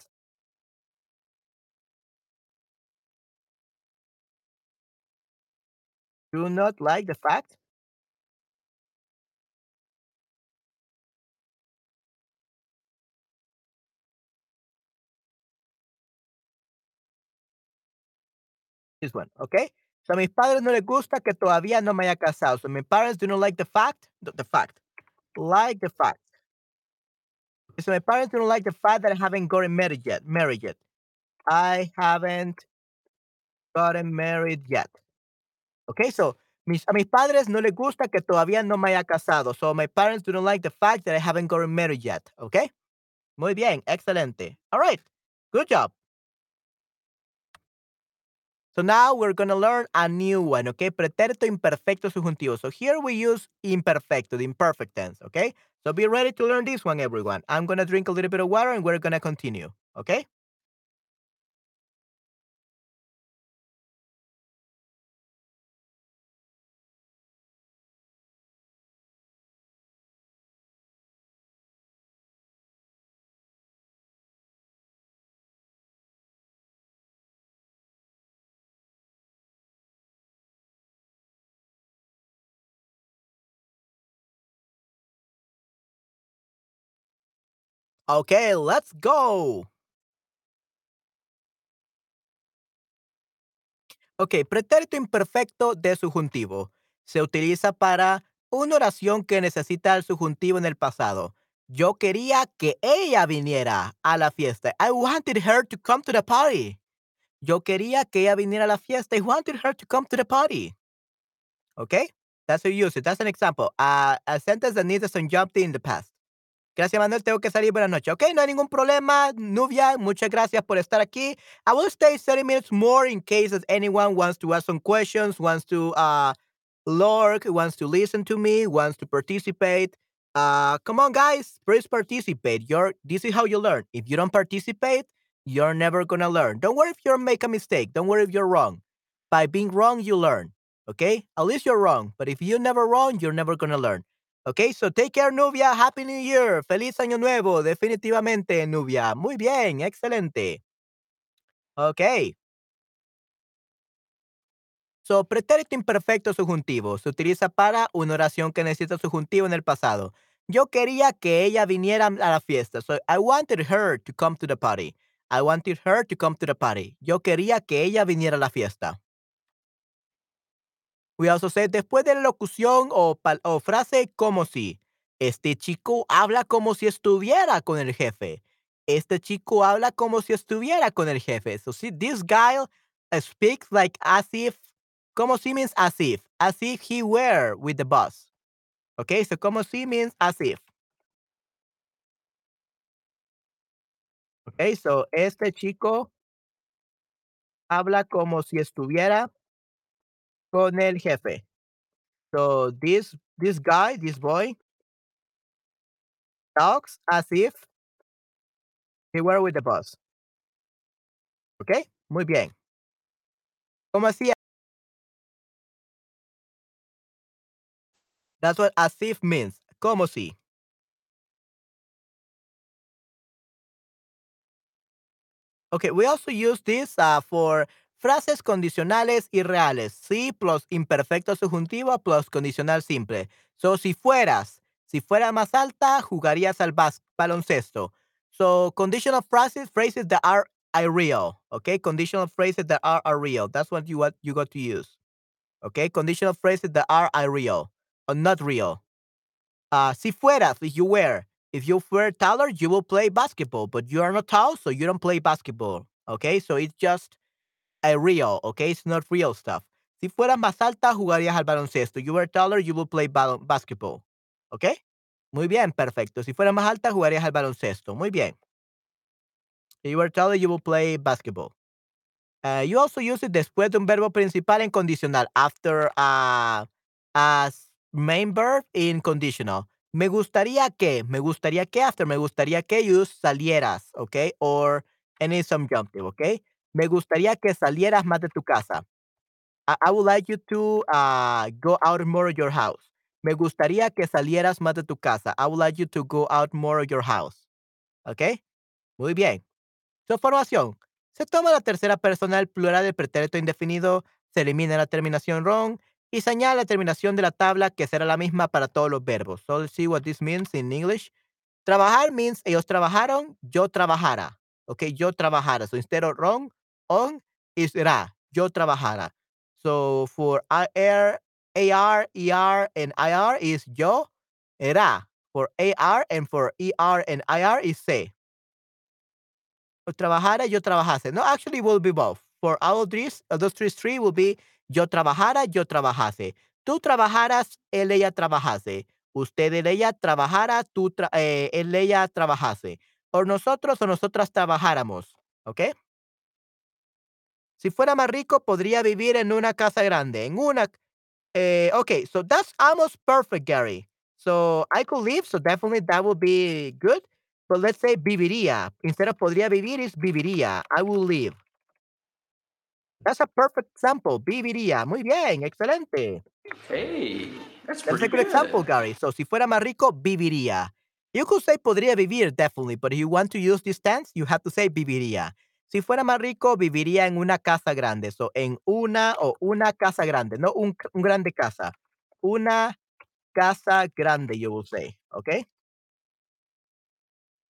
do not like the fact this one, okay? So a mis padres no les gusta que todavía no me haya casado. So my parents do not like the fact, the, the fact, like the fact. So my parents don't like the fact that I haven't gotten married yet. Married yet. I haven't gotten married yet. Okay, so mis, a mis padres no les gusta que todavía no me haya casado. So my parents do not like the fact that I haven't gotten married yet. Okay? Muy bien, excelente. All right, good job. So now we're going to learn a new one, okay? Pretérito imperfecto subjuntivo. So here we use imperfecto, the imperfect tense, okay? So be ready to learn this one, everyone. I'm going to drink a little bit of water and we're going to continue, okay? Okay, let's go. Ok, pretérito imperfecto de subjuntivo. Se utiliza para una oración que necesita el subjuntivo en el pasado. Yo quería que ella viniera a la fiesta. I wanted her to come to the party. Yo quería que ella viniera a la fiesta. I wanted her to come to the party. Okay? That's how you use it. That's an example. Uh, a sentence that needs some jumping in the past. Gracias, Manuel. Tengo que salir. Buenas noches. Ok, no hay ningún problema. Nubia, muchas gracias por estar aquí. I will stay 30 minutes more in case anyone wants to ask some questions, wants to uh, lurk, wants to listen to me, wants to participate. Uh, come on, guys. Please participate. You're, this is how you learn. If you don't participate, you're never going to learn. Don't worry if you make a mistake. Don't worry if you're wrong. by being wrong, you learn. Okay? At least you're wrong. But if you're never wrong, you're never gonna learn. Okay, so take care, Nubia. Happy New Year. Feliz Año Nuevo. Definitivamente, Nubia. Muy bien. Excelente. Ok. So, pretérito imperfecto subjuntivo se utiliza para una oración que necesita subjuntivo en el pasado. Yo quería que ella viniera a la fiesta. So, I wanted her to come to the party. I wanted her to come to the party. Yo quería que ella viniera a la fiesta. We also say después de la locución o, frase como si. Este chico habla como si estuviera con el jefe. Este chico habla como si estuviera con el jefe. So see, this guy speaks like as if como si means as if. As if he were with the boss. Okay, so como si means as if. Okay, so este chico habla como si estuviera con el jefe. So this this guy, this boy talks as if he were with the boss. Okay, muy bien. ¿Cómo hacía? That's what as if means. Como si. Okay, we also use this uh, for frases condicionales y reales. Sí plus imperfecto subjuntivo plus condicional simple. So, si fueras, si fuera más alta, jugarías al baloncesto. So, conditional phrases, phrases that are, real. Okay, conditional phrases that are, are real. That's what you what you got to use. Okay, conditional phrases that are, are real or not real. Uh, si fueras, if you were, if you were taller, you will play basketball, but you are not tall, so you don't play basketball. Okay, so it's just a real, okay? It's not real stuff. Si fueras más alta, jugarías al baloncesto. You were taller, you will play basketball. Okay? Muy bien, perfecto. Si fueras más alta, jugarías al baloncesto. Muy bien. You were taller, you will play basketball. Uh, you also use it después de un verbo principal en condicional. After uh, as main verb in conditional. Me gustaría que, me gustaría que after, me gustaría que you salieras, okay? Or any subjunctive, okay? Me gustaría que salieras más de tu casa. I, would like you to uh, go out more of your house. Me gustaría que salieras más de tu casa. I would like you to go out more of your house. okay? Muy bien. Su formación. Se toma la tercera persona del plural del pretérito indefinido, se elimina la terminación wrong y señala la terminación de la tabla que será la misma para todos los verbos. So let's see what this means in English. Trabajar means ellos trabajaron, yo trabajara. Okay, yo trabajara. So instead of wrong, on is ra, yo trabajara. So for AR, AR, ER, and IR is yo, era. For AR and for ER and IR is se. Trabajara, yo trabajase. No, actually will be both. For all these, those three, three will be Yo trabajara, yo trabajase. Tú trabajaras, él, ella trabajase. Usted, ella trabajara, tú, tra eh, él, ella trabajase. O nosotros o nosotras trabajáramos. ¿Ok? Si fuera más rico, podría vivir en una casa grande. En una. Eh, okay, so that's almost perfect, Gary. So I could live, so definitely that would be good. But let's say viviría. Instead of podría vivir, is viviría. I will live. That's a perfect example. Viviría. Muy bien, excelente. Hey, that's a good good. example, Gary. So, si fuera más rico, viviría. You could say podría vivir, definitely, but if you want to use this tense, you have to say viviría. Si fuera más rico, viviría en una casa grande. So, en una o una casa grande, no un, un grande casa. Una casa grande, you will say, okay?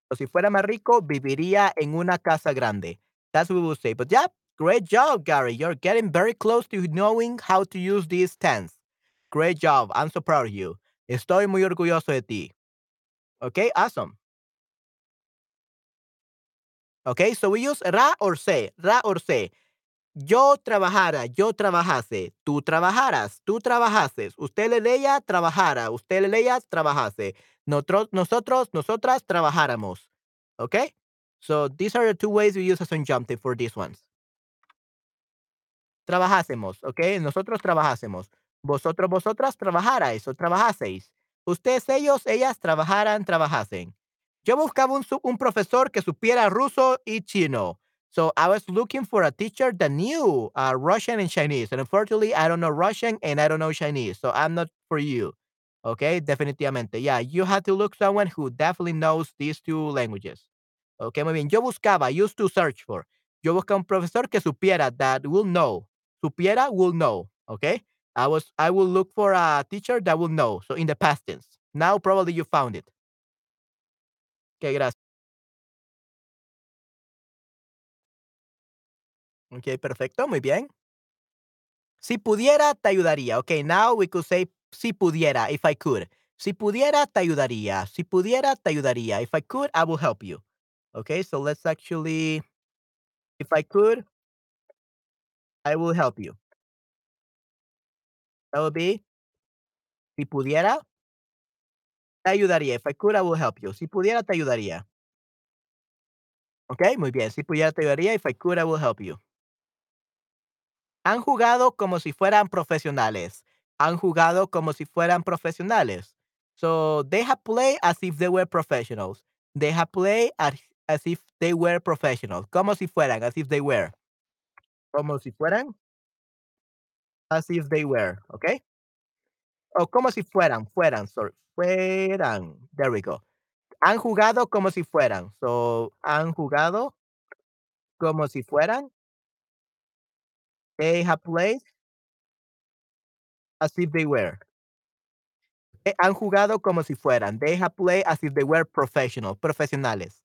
So, si fuera más rico, viviría en una casa grande. That's what we will say. But yeah, Great job, Gary. You're getting very close to knowing how to use these tense. Great job. I'm so proud of you. Estoy muy orgulloso de ti. Okay, awesome. Okay, so we use ra or se, ra or se. Yo trabajara, yo trabajase. Tú trabajaras, tú trabajases. Usted le leía, trabajara. Usted le leía, trabajase. Nosotros, nosotros, nosotras trabajáramos. Okay? So these are the two ways we use a subjunctive for these ones. trabajásemos, ¿ok? Nosotros trabajásemos. Vosotros, vosotras trabajarais o trabajaseis. Ustedes, ellos, ellas trabajaran, trabajasen. Yo buscaba un, un profesor que supiera ruso y chino. So I was looking for a teacher that knew uh, Russian and Chinese. And unfortunately, I don't know Russian and I don't know Chinese. So I'm not for you. Okay, definitivamente. Yeah, you have to look someone who definitely knows these two languages. Okay, muy bien. Yo buscaba, I used to search for. Yo buscaba un profesor que supiera that will know. Supiera will know. Okay. I was I will look for a teacher that will know. So in the past tense. Now probably you found it. Gracias. Ok, perfecto, muy bien. Si pudiera, te ayudaría. Okay, now we could say si pudiera, if I could. Si pudiera, te ayudaría. Si pudiera, te ayudaría. If I could, I will help you. Okay, so let's actually, if I could, I will help you. That would be, si pudiera, te ayudaría. If I could, I will help you. Si pudiera, te ayudaría. Okay, muy bien. Si pudiera, te ayudaría. If I could, I will help you. Han jugado como si fueran profesionales. Han jugado como si fueran profesionales. So they have played as if they were professionals. They have played as, as if they were professionals. Como si fueran, as if they were. Como si fueran, as if they were. Okay? O como si fueran, fueran, sorry. Fueran. There we go. Han jugado como si fueran. So, han jugado como si fueran. They have played as if they were. Eh, han jugado como si fueran. They have played as if they were professional, profesionales.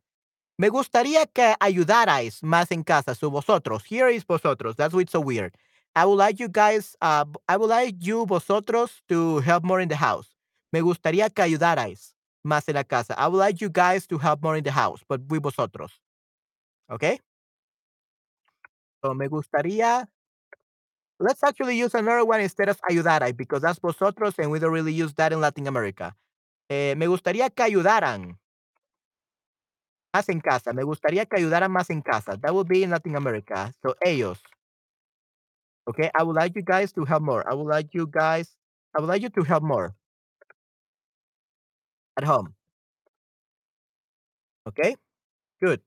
Me gustaría que ayudarais más en casa, so vosotros. Here is vosotros. That's why it's so weird. I would like you guys, uh, I would like you vosotros to help more in the house. Me gustaría que ayudarais más en la casa. I would like you guys to help more in the house, but with vosotros. Okay? So me gustaría Let's actually use another one instead of ayudarais because that's vosotros and we don't really use that in Latin America. Eh, me gustaría que ayudaran más en casa. Me gustaría que ayudaran más en casa. That would be in Latin America. So ellos. Okay, I would like you guys to help more. I would like you guys, I would like you to help more at home. Okay, good.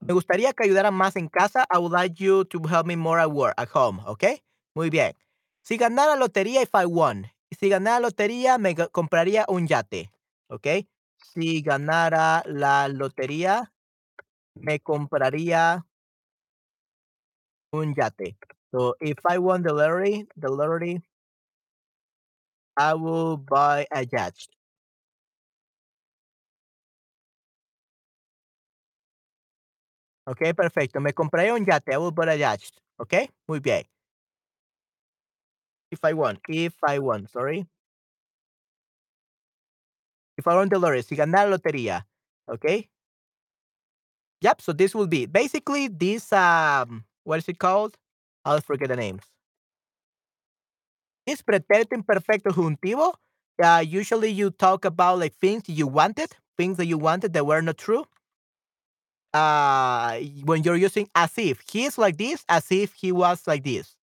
Me gustaría que ayudaran más en casa. I would like you to help me more at work, at home. Okay, muy bien. Si ganara lotería, if I won. Si ganara lotería, me compraría un yate. Okay. Si ganara la lotería, me compraría un yate. So if I won the lottery, the lottery, I will buy a yacht. Ok, perfecto. Me compraré un yate. I will buy a yacht. Ok, muy bien. If I won, if I won, sorry. If I won the lottery, si ganar la lotería. Ok. Yep, so this will be basically this, um, what is it called? I'll forget the names. This pretérito imperfecto juntivo. Uh, usually you talk about like things you wanted, things that you wanted that were not true. Uh, when you're using as if he is like this, as if he was like this.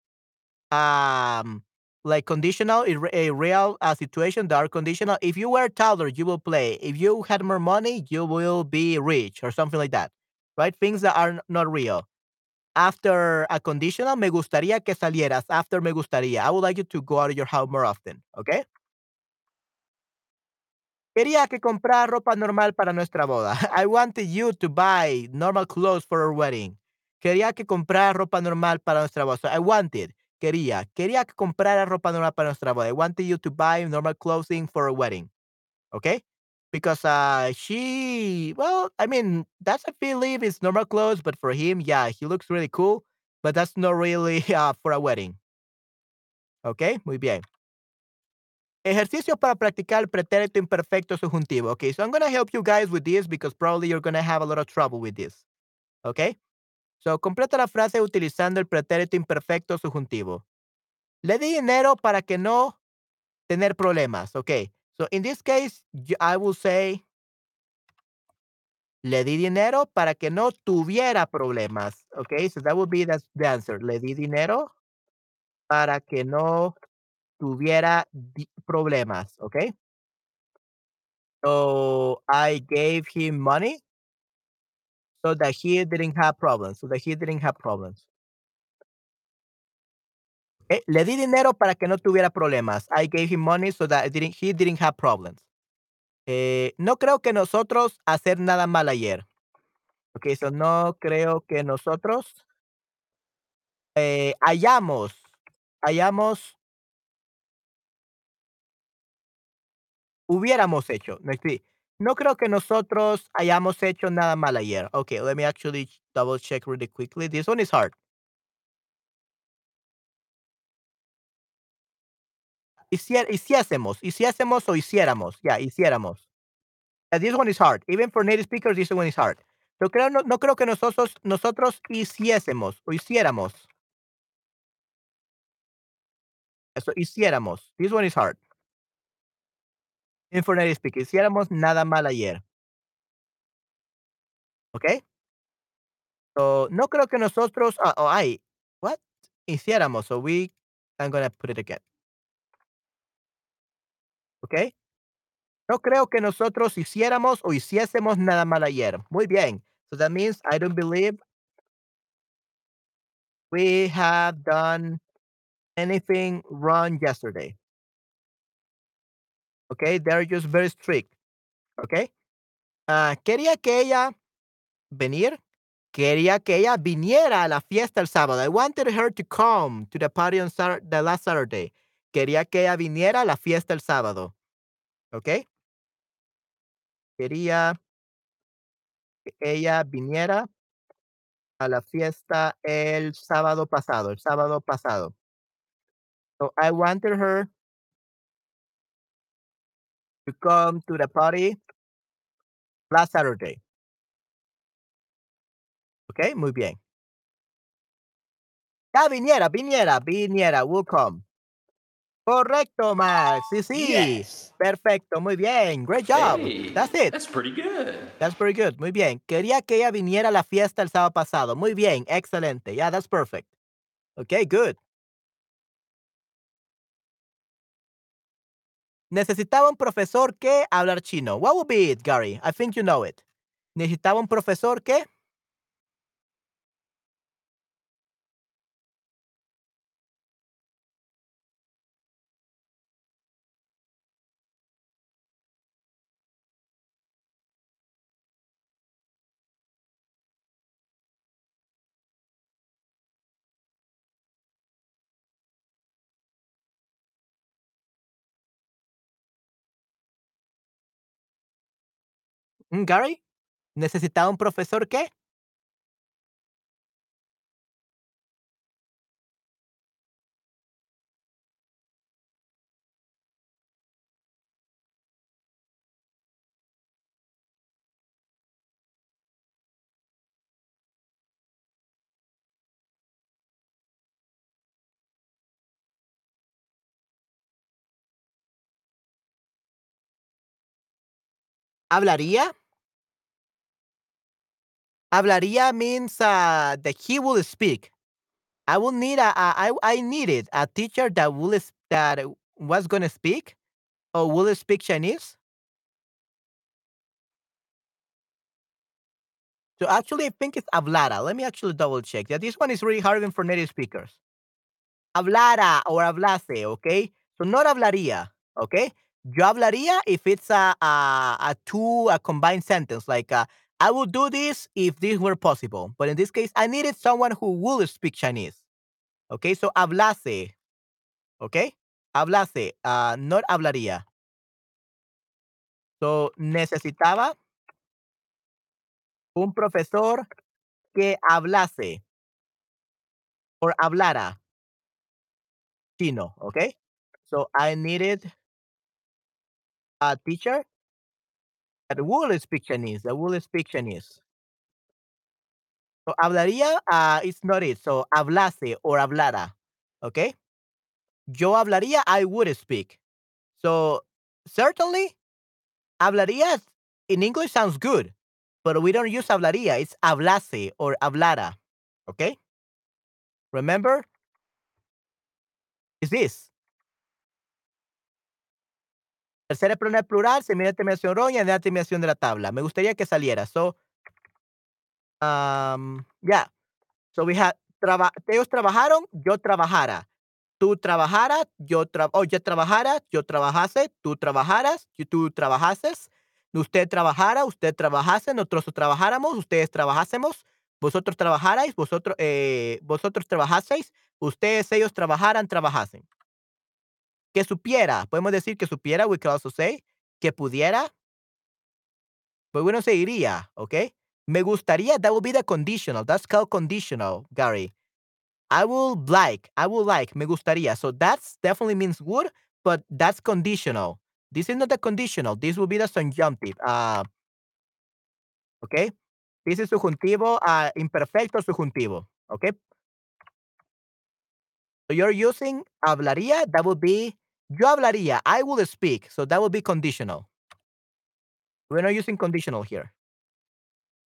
Um, like conditional, a, a real uh, situation, that are conditional. If you were taller, you will play. If you had more money, you will be rich or something like that. Right? Things that are not real. After a conditional, me gustaría que salieras. After me gustaría. I would like you to go out of your house more often. Okay? Quería que comprar ropa normal para nuestra boda. I wanted you to buy normal clothes for our wedding. Quería que comprar ropa normal para nuestra boda. So I wanted, quería, quería que comprara ropa normal para nuestra boda. I wanted you to buy normal clothing for a wedding. Okay? Because uh she well, I mean, that's I believe is normal clothes, but for him, yeah, he looks really cool, but that's not really uh, for a wedding. Okay? Muy bien. Ejercicios para practicar pretérito imperfecto subjuntivo. Okay, so I'm going to help you guys with this because probably you're going to have a lot of trouble with this. Okay? So, completa la frase utilizando el pretérito imperfecto subjuntivo. Le di dinero para que no tener problemas. Okay. So, in this case, I will say, le di dinero para que no tuviera problemas. Okay, so that would be the, the answer. Le di dinero para que no tuviera problemas. Okay. So I gave him money so that he didn't have problems. So that he didn't have problems. Eh, le di dinero para que no tuviera problemas. I gave him money so that he didn't have problems. Eh, no creo que nosotros hacer nada mal ayer. Ok, so no creo que nosotros eh, hayamos, hayamos, hubiéramos hecho. No creo que nosotros hayamos hecho nada mal ayer. Okay, let me actually double check really quickly. This one is hard. Hiciésemos, hiciésemos o hiciéramos. Ya, yeah, hiciéramos. Yeah, this one is hard. Even for native speakers, this one is hard. Yo creo, no, no creo que nosotros, nosotros hiciésemos o hiciéramos. Eso, hiciéramos. This one is hard. Native speakers, hiciéramos nada mal ayer. ¿Ok? So, no creo que nosotros, uh, oh, ay, what? Hiciéramos. So we, I'm going to put it again. ¿Ok? No creo que nosotros hiciéramos o hiciésemos nada mal ayer. Muy bien. So that means I don't believe we have done anything wrong yesterday. Okay, they're just very strict. Okay. Uh, quería que ella venir. Quería que ella viniera a la fiesta el sábado. I wanted her to come to the party on Saturday, the last Saturday. Quería que ella viniera a la fiesta el sábado. Okay. Quería que ella viniera a la fiesta el sábado pasado, el sábado pasado. So I wanted her to come to the party last Saturday. Ok, muy bien. Ya viniera, viniera, viniera, will come. Correcto, Max. Sí, sí. Yes. Perfecto, muy bien. Great job. Hey, That's it. That's pretty good. That's pretty good. Muy bien. Quería que ella viniera a la fiesta el sábado pasado. Muy bien. Excelente. Yeah, that's perfect. Okay, good. Necesitaba un profesor que hablar chino. What would be it, Gary? I think you know it. Necesitaba un profesor que Gary, necesitaba un profesor que hablaría. Hablaría means uh, that he will speak. I will need a, a I I needed a teacher that will that was gonna speak or will speak Chinese. So actually, I think it's hablara. Let me actually double check. Yeah, this one is really hard for native speakers. Hablara or hablase, okay? So not hablaría, okay? Yo hablaría if it's a a, a two a combined sentence like uh, I would do this if this were possible. But in this case, I needed someone who would speak Chinese. Okay, so hablase, okay? Hablase, uh, not hablaría. So necesitaba un profesor que hablase or hablara chino, okay? So I needed a teacher that will speak Chinese, that will speak Chinese. So hablaría uh, is not it. So hablase or hablara, okay? Yo hablaría, I would speak. So certainly, hablaría in English sounds good, but we don't use hablaría. It's hablase or hablara, okay? Remember? Is this? Tercera persona plural, segunda terminación ron y la terminación de la tabla. Me gustaría que saliera. So, um, yeah. So we had, traba ellos trabajaron, yo trabajara. Tú trabajaras, yo tra oh, yo trabajara, yo trabajase, tú trabajaras, y tú trabajases, usted trabajara, usted trabajase, nosotros trabajáramos, ustedes trabajásemos, vosotros trabajarais, vosotros, eh, vosotros trabajaseis, ustedes, ellos trabajaran, trabajasen. Que supiera, podemos decir que supiera, we can also say, que pudiera. But we don't say iría, okay? Me gustaría, that would be the conditional. That's called conditional, Gary. I would like, I would like, me gustaría. So that's definitely means would, but that's conditional. This is not the conditional. This will be the subjunctive. Uh, okay? This is subjuntivo, uh, imperfecto subjuntivo. Okay? So you're using hablaría, that would be yo hablaría, I will speak. So that would be conditional. We're not using conditional here.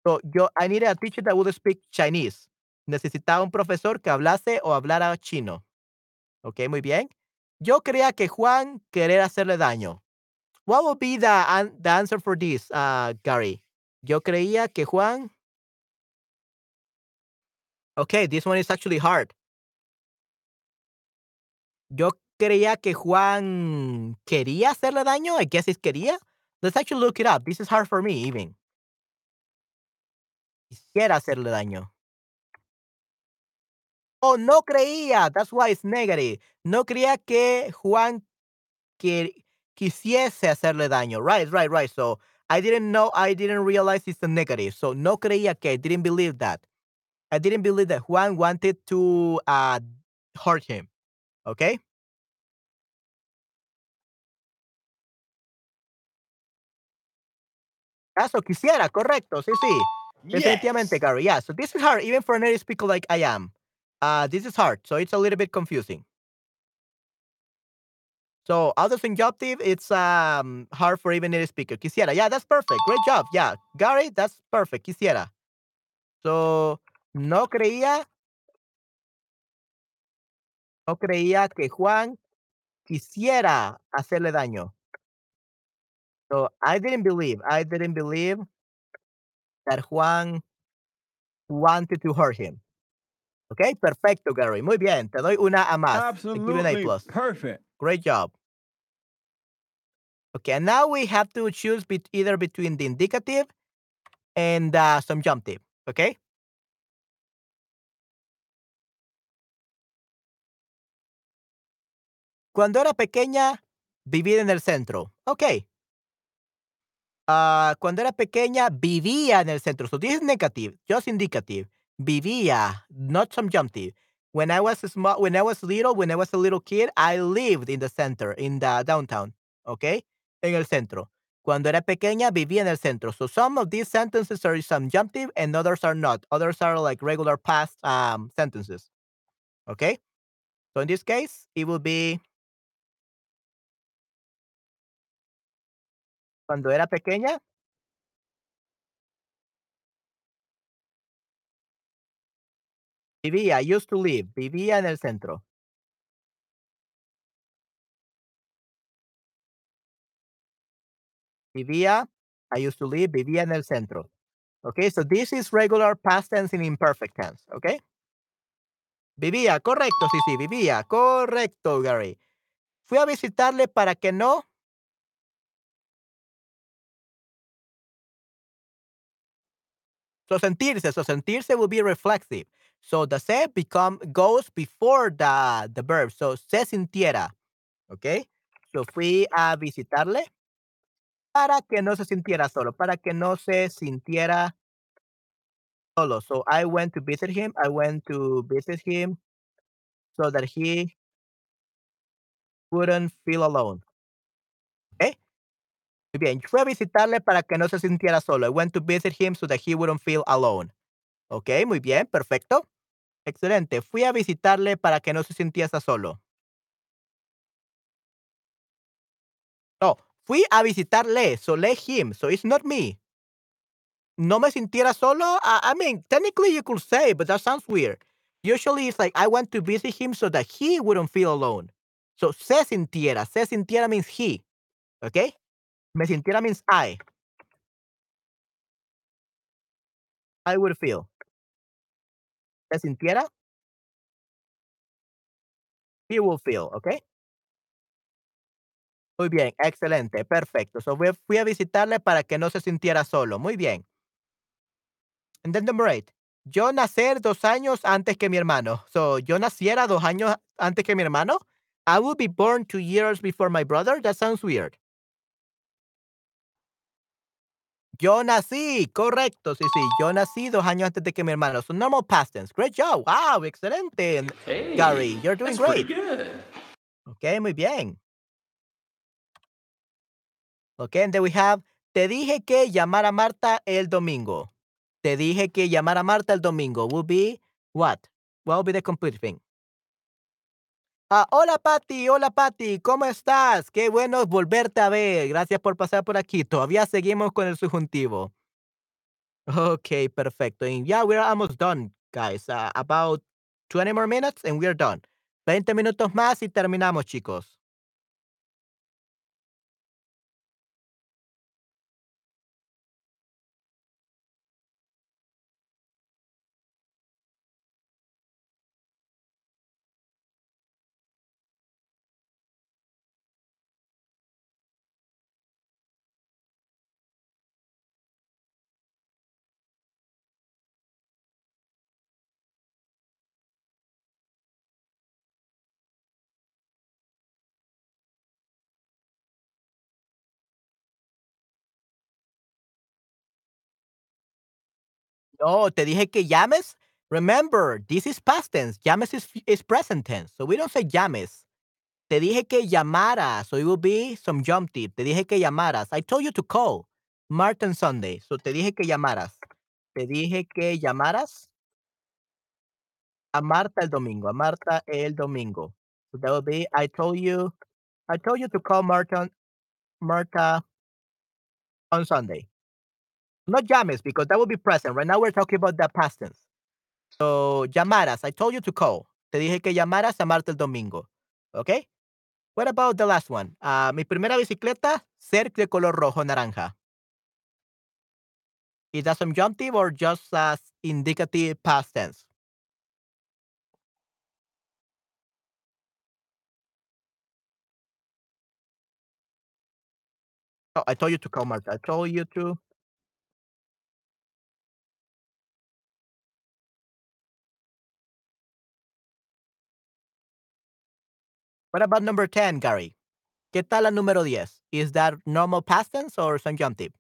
So yo, I needed a teacher that would speak Chinese. Necesitaba un profesor que hablase o hablara chino. Ok, muy bien. Yo creía que Juan querer hacerle daño. What would be the answer for this, uh, Gary? Yo creía que Juan. Okay, this one is actually hard. Yo creía que Juan quería hacerle daño. I guess it's quería. Let's actually look it up. This is hard for me, even. Quisiera hacerle daño. Oh, no creía. That's why it's negative. No creía que Juan que quisiese hacerle daño. Right, right, right. So I didn't know, I didn't realize it's a negative. So no creía que, I didn't believe that. I didn't believe that Juan wanted to uh, hurt him. Okay? Eso quisiera, correcto. Sí, sí. Yes. Definitivamente, Gary. Yeah. So this is hard, even for a native speaker like I am. Uh, this is hard. So it's a little bit confusing. So other subjunctive, it's um hard for even native speaker. Quisiera. Yeah, that's perfect. Great job. Yeah. Gary, that's perfect. Quisiera. So no creía. No creía que Juan quisiera hacerle daño. So I didn't believe, I didn't believe that Juan wanted to hurt him. Okay, perfecto, Gary. Muy bien. Te doy una a más. Absolutely. plus. Perfect. Great job. Okay, and now we have to choose be either between the indicative and uh, subjunctive. Okay. Cuando era pequeña, vivía en el centro. Okay. Uh, cuando era pequeña, vivía en el centro. So this is negative, just indicative. Vivía, not subjunctive. When I was small, when I was little, when I was a little kid, I lived in the center, in the downtown. Okay? En el centro. Cuando era pequeña, vivía en el centro. So some of these sentences are subjunctive and others are not. Others are like regular past um, sentences. Okay? So in this case, it will be Cuando era pequeña. Vivía, used to live, vivía en el centro. Vivía, I used to live, vivía en el centro. Okay, so this is regular past tense in imperfect tense, okay? Vivía, correcto, sí, sí, vivía, correcto, Gary. Fui a visitarle para que no So sentirse, so sentirse will be reflexive. So the se become goes before the the verb. So se sintiera. Okay? So fui a visitarle para que no se sintiera solo, para que no se sintiera solo. So I went to visit him. I went to visit him so that he wouldn't feel alone. Okay? Muy bien, fue a visitarle para que no se sintiera solo. I went to visit him so that he wouldn't feel alone. Ok, muy bien, perfecto. Excelente. Fui a visitarle para que no se sintiera solo. No, fui a visitarle, so let him, so it's not me. No me sintiera solo. I, I mean, technically you could say, but that sounds weird. Usually it's like I went to visit him so that he wouldn't feel alone. So se sintiera, se sintiera means he. ¿Ok? Me sintiera means I. I would feel. ¿Se sintiera? He will feel, ¿ok? Muy bien, excelente, perfecto. So fui, fui a visitarle para que no se sintiera solo. Muy bien. And then number eight. Yo nacer dos años antes que mi hermano. So, yo naciera dos años antes que mi hermano. I would be born two years before my brother. That sounds weird. Yo nací, correcto, sí, sí. Yo nací dos años antes de que mi hermano. So normal past tense. Great job. Wow, excelente. Hey, Gary, you're doing great. good. Ok, muy bien. Ok, and then we have, te dije que llamar a Marta el domingo. Te dije que llamar a Marta el domingo. Will be what? What will be the complete thing? Ah, hola Patti, hola Patti, ¿cómo estás? Qué bueno volverte a ver. Gracias por pasar por aquí. Todavía seguimos con el subjuntivo. Ok, perfecto. And yeah, we're almost done, guys. Uh, about 20 more minutes and we're done. 20 minutos más y terminamos, chicos. No, te dije que llames. Remember, this is past tense. Llames is, is present tense. So we don't say llames. Te dije que llamaras. So it will be some jump tip. Te dije que llamaras. I told you to call. Martin Sunday. So te dije que llamaras. Te dije que llamaras a Marta el domingo. A Marta el domingo. So that will be I told you I told you to call Marta Marta on Sunday. Not llames because that will be present. Right now we're talking about the past tense. So llamaras. I told you to call. Te dije que llamaras a Marta el domingo. Okay? What about the last one? Ah, mi primera bicicleta, ser de color rojo naranja. Is that subjunctive or just as indicative past tense? Oh, I told you to call Marta. I told you to. What about number 10, Gary? ¿Qué tal la número 10? Is that normal past tense or subjunctive?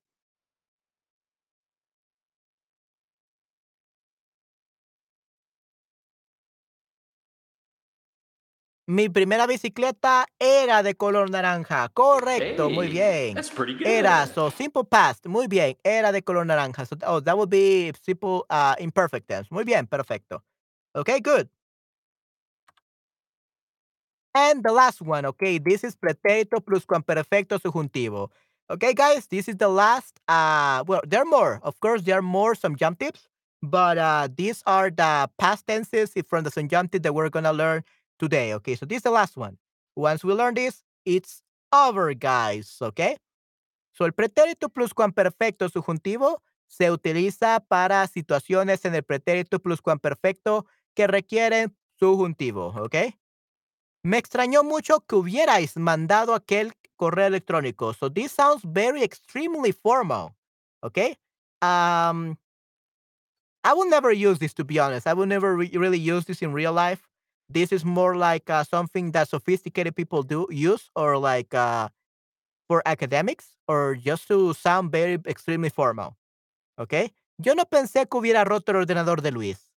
Mi primera bicicleta era de color naranja. Correcto, muy bien. that's pretty good. Era, so simple past. Muy bien, era de color naranja. So, oh, that would be simple uh, imperfect tense. Muy bien, perfecto. Okay, good. And the last one, okay, this is pretérito pluscuamperfecto subjuntivo. Okay, guys, this is the last. Uh, well, there are more. Of course, there are more some jump tips, but uh, these are the past tenses from the subjunctive that we're gonna learn today. Okay, so this is the last one. Once we learn this, it's over, guys. Okay. So el pretérito pluscuamperfecto subjuntivo se utiliza para situaciones en el pretérito pluscuamperfecto que requieren subjuntivo. Okay. Me extrañó mucho que hubierais mandado aquel correo electrónico. So this sounds very extremely formal. Okay. Um, I will never use this to be honest. I will never re- really use this in real life. This is more like uh, something that sophisticated people do use, or like uh, for academics, or just to sound very extremely formal. Okay. Yo no pensé que hubiera roto el ordenador de Luis.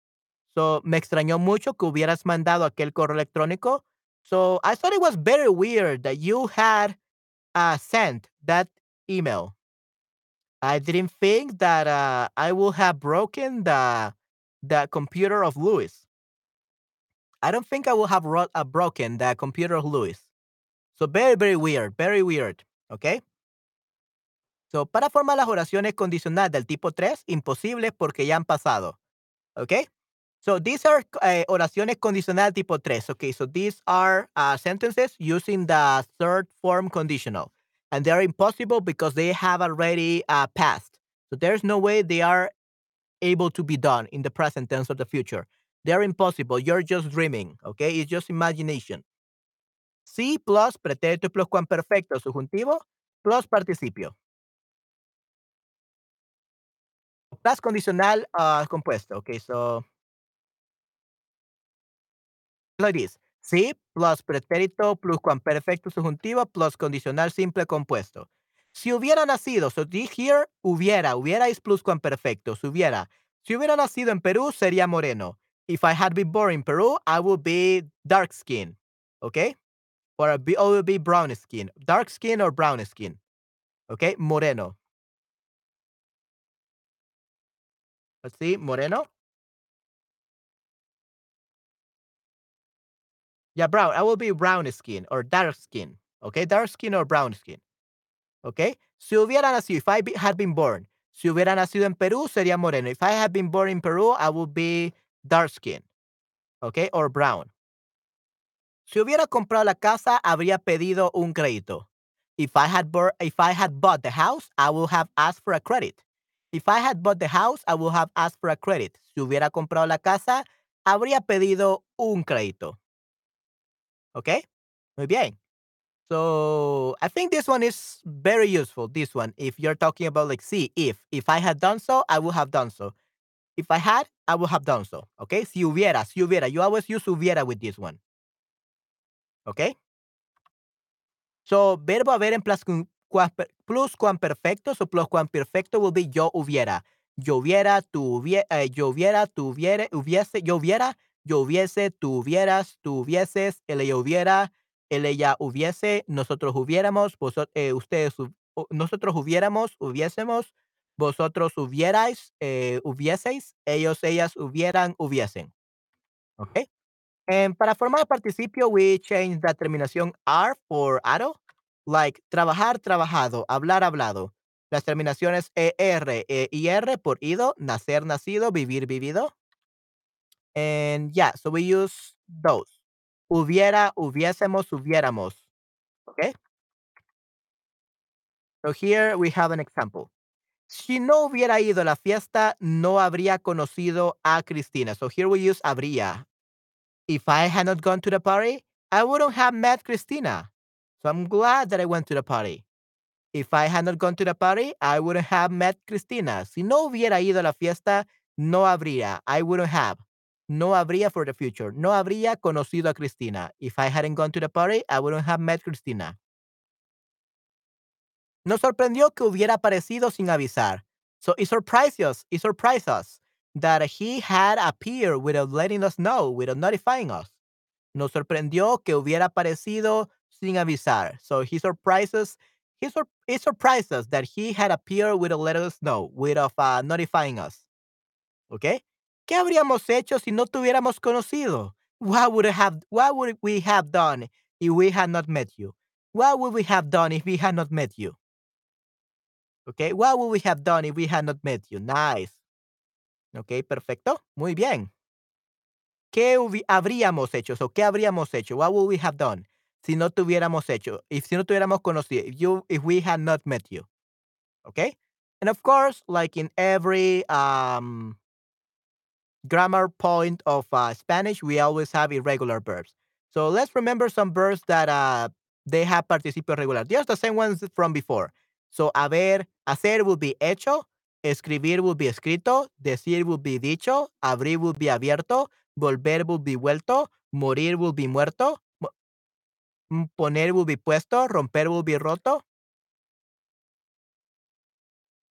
So me extrañó mucho que hubieras mandado aquel correo electrónico. So I thought it was very weird that you had uh, sent that email. I didn't think that uh, I would have broken the the computer of Louis. I don't think I would have uh, broken the computer of Louis. So very very weird, very weird. Okay. So para formar las oraciones condicionales del tipo 3, imposibles porque ya han pasado. Okay. So these are uh, oraciones condicional tipo 3. Okay, so these are uh, sentences using the third form conditional. and they are impossible because they have already uh, passed. So there's no way they are able to be done in the present tense or the future. They're impossible. You're just dreaming, okay? It's just imagination. Sí plus pretérito plus perfecto subjuntivo plus participio. Plus condicional uh, compuesto. Okay, so like this. Plus pretérito pluscuamperfecto subjuntivo plus condicional simple compuesto. Si hubiera nacido, so here, hubiera, hubiera es pluscuamperfecto, si hubiera. Si hubiera nacido en Perú, sería moreno. If I had been born in Peru, I would be dark skin. Okay? Or I would be brown skin. Dark skin or brown skin. Okay? Moreno. Let's see, moreno. Yeah, brown. I will be brown skin or dark skin. Okay, dark skin or brown skin. Okay. Si hubiera nacido, if I had been born, si hubiera nacido en Perú, sería moreno. If I had been born in Peru, I would be dark skin. Okay, or brown. Si hubiera comprado la casa, habría pedido un crédito. If I had if I had bought the house, I would have asked for a credit. If I had bought the house, I would have asked for a credit. Si hubiera comprado la casa, habría pedido un crédito. Okay? Muy bien. So I think this one is very useful. This one, if you're talking about like, see, if, if I had done so, I would have done so. If I had, I would have done so. Okay? Si hubiera, si hubiera. You always use hubiera with this one. Okay? So, verbo haber en pluscuamperfecto. So, pluscuamperfecto will be yo hubiera. Yo hubiera, tu hubiera, eh, yo hubiera, tu hubiera, hubiese, yo hubiera, yo hubiese, tú hubieras, tú hubieses, él ella hubiera, él ella hubiese, nosotros hubiéramos, vosotros, eh, ustedes, nosotros hubiéramos, hubiésemos, vosotros hubierais, eh, hubieseis, ellos, ellas hubieran, hubiesen. Okay? And para formar participio, we change la terminación R for aro, like trabajar, trabajado, hablar, hablado. Las terminaciones ER e IR por ido, nacer, nacido, vivir, vivido. And yeah, so we use those. Hubiera, hubiésemos, hubiéramos. Okay? So here we have an example. Si no hubiera ido a la fiesta, no habría conocido a Cristina. So here we use habría. If I had not gone to the party, I wouldn't have met Cristina. So I'm glad that I went to the party. If I had not gone to the party, I wouldn't have met Cristina. Si no hubiera ido a la fiesta, no habría. I wouldn't have. No habría for the future. No habría conocido a Cristina. If I hadn't gone to the party, I wouldn't have met Cristina. Nos sorprendió que hubiera aparecido sin avisar. So it surprised us, it surprised us that he had appeared without letting us know, without notifying us. Nos sorprendió que hubiera aparecido sin avisar. So he surprised us, he, sur it surprised us that he had appeared without letting us know, without uh, notifying us. Okay? ¿Qué habríamos hecho si no tuviéramos conocido? What would, have, what would we have done if we had not met you? What would we have done if we had not met you? Okay, what would we have done if we had not met you? Nice. Ok, perfecto. Muy bien. ¿Qué habríamos hecho? So, ¿Qué habríamos hecho? What would we have done si no tuviéramos hecho? If si no tuviéramos conocido, if, you, if we had not met you. Okay? And of course, like in every um, grammar point of uh, Spanish, we always have irregular verbs. So let's remember some verbs that uh, they have participio regular. They're the same ones from before. So haber, hacer will be hecho, escribir will be escrito, decir will be dicho, abrir will be abierto, volver will be vuelto, morir will be muerto, poner will be puesto, romper will be roto.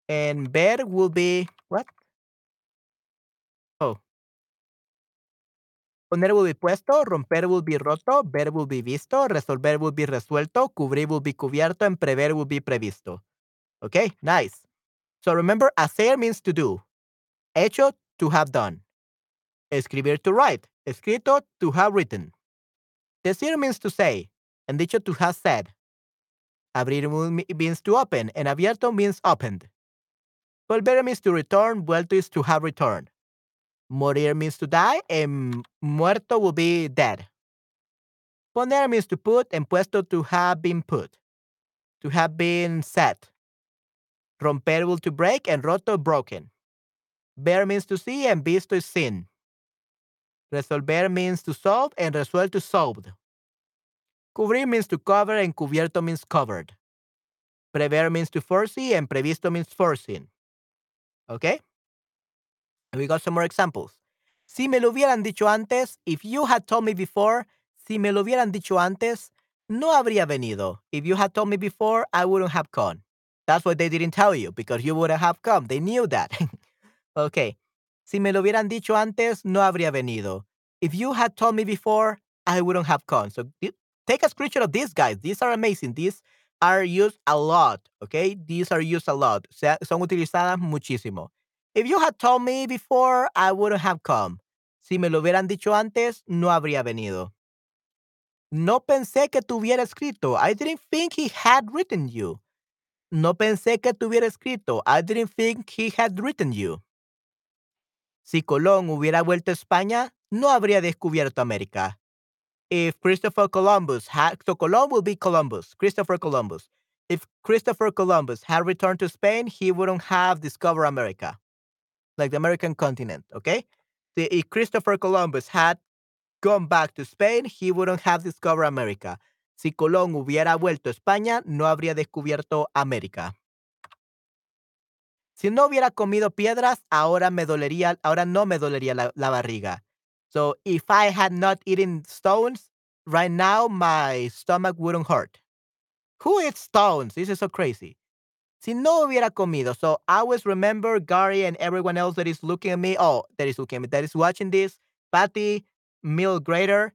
And ver will be what? Oh. Poner will be puesto, romper will be roto, ver will be visto, resolver will be resuelto, cubrir will be cubierto, and prever will be previsto. Okay, nice. So remember, hacer means to do. Hecho, to have done. Escribir, to write. Escrito, to have written. Decir means to say, and dicho, to have said. Abrir means to open, and abierto means opened. Volver means to return, vuelto is to have returned. Morir means to die, and muerto will be dead. Poner means to put, and puesto to have been put. to have been set. Romper will to break and roto broken. Ver means to see and visto is seen. Resolver means to solve and resuelto to solved. Cubrir means to cover and cubierto means covered. Prever means to foresee and previsto means foreseen. Okay? And we got some more examples. Si me lo hubieran dicho antes, if you had told me before, si me lo hubieran dicho antes, no habría venido. If you had told me before, I wouldn't have come. That's what they didn't tell you because you wouldn't have come. They knew that. okay. Si me lo hubieran dicho antes, no habría venido. If you had told me before, I wouldn't have come. So take a screenshot of these guys. These are amazing. These are used a lot. Okay. These are used a lot. Son utilizadas muchísimo. If you had told me before, I wouldn't have come. Si me lo hubieran dicho antes, no habría venido. No pensé que tuviera escrito. I didn't think he had written you. No pensé que tuviera escrito. I didn't think he had written you. Si Colón hubiera vuelto a España, no habría descubierto América. If Christopher Columbus had, so Colón will be Columbus, Christopher Columbus. If Christopher Columbus had returned to Spain, he wouldn't have discovered America, like the American continent, okay? if Christopher Columbus had gone back to Spain, he wouldn't have discovered America. Si Colón hubiera vuelto a España, no habría descubierto América. Si no hubiera comido piedras, ahora me dolería, ahora no me dolería la, la barriga. So if I had not eaten stones, right now my stomach wouldn't hurt. Who eats stones? This is so crazy. Si no hubiera comido. So I always remember Gary and everyone else that is looking at me. Oh, that is looking at me, that is watching this. Patty, Mill Grader.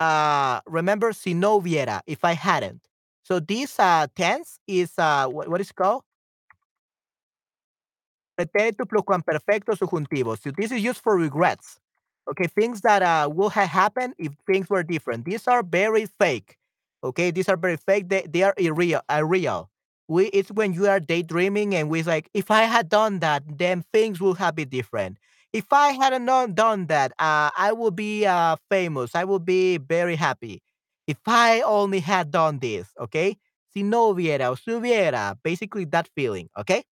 Uh, remember, si no hubiera, if I hadn't. So this uh, tense is, uh, what, what is called? Pretérito perfecto subjuntivo. So this is used for regrets. Okay, things that uh, will have happened if things were different. These are very fake. Okay, these are very fake. They, they are irreal. Irreal we it's when you are daydreaming and we like if i had done that then things would have been different. If i hadn't done that uh, i would be uh, famous. I would be very happy. If i only had done this okay? Si no hubiera o si hubiera. Basically that feeling okay?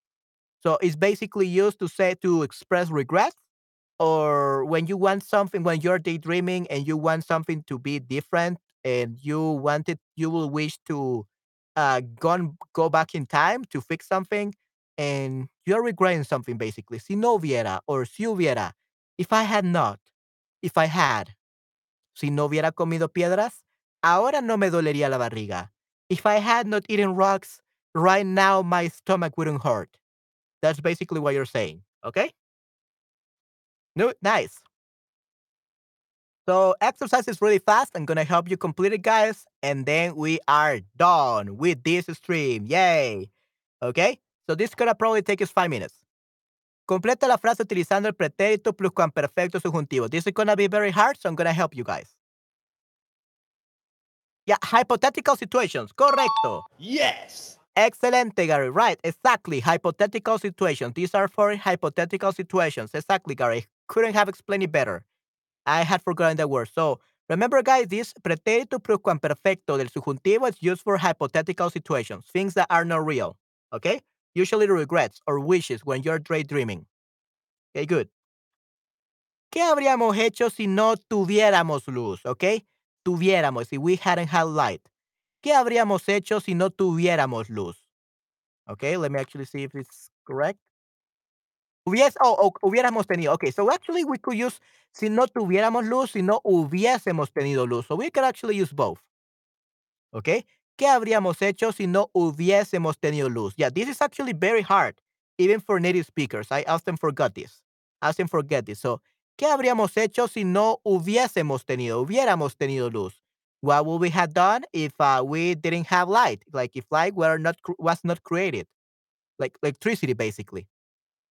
So it's basically used to say to express regret or when you want something when you're daydreaming and you want something to be different and you want it you will wish to uh, gone go back in time to fix something and you're regretting something basically. Si no hubiera or si hubiera, if I had not, if I had, si no hubiera comido piedras, ahora no me dolería la barriga. If I had not eaten rocks, right now my stomach wouldn't hurt. That's basically what you're saying. Okay? No, nice. So exercise is really fast. I'm gonna help you complete it, guys, and then we are done with this stream. Yay! Okay? So this is gonna probably take us five minutes. Completa la frase utilizando el pretérito pluscuamperfecto subjuntivo. This is gonna be very hard, so I'm gonna help you guys. Yeah, hypothetical situations. Correcto. Yes. Excelente, Gary. Right, exactly. Hypothetical situations. These are for hypothetical situations. Exactly, Gary. Couldn't have explained it better. I had forgotten that word. So remember, guys, this pretérito perfecto del subjuntivo is used for hypothetical situations, things that are not real. Okay? Usually regrets or wishes when you're daydreaming. Okay, good. ¿Qué habríamos hecho si no tuviéramos luz? Okay? Tuviéramos, if we hadn't had light. ¿Qué habríamos hecho si no tuviéramos luz? Okay, let me actually see if it's correct. Hubies oh, oh, hubiéramos tenido. Okay, so actually we could use si no tuviéramos luz, si no hubiésemos tenido luz. So we could actually use both. Okay? ¿Qué habríamos hecho si no hubiésemos tenido luz? Yeah, this is actually very hard, even for native speakers. I often forget this. I often forget this. So, ¿qué habríamos hecho si no hubiésemos tenido, hubiéramos tenido luz? What would we have done if uh, we didn't have light? Like if light were not was not created, like electricity, basically.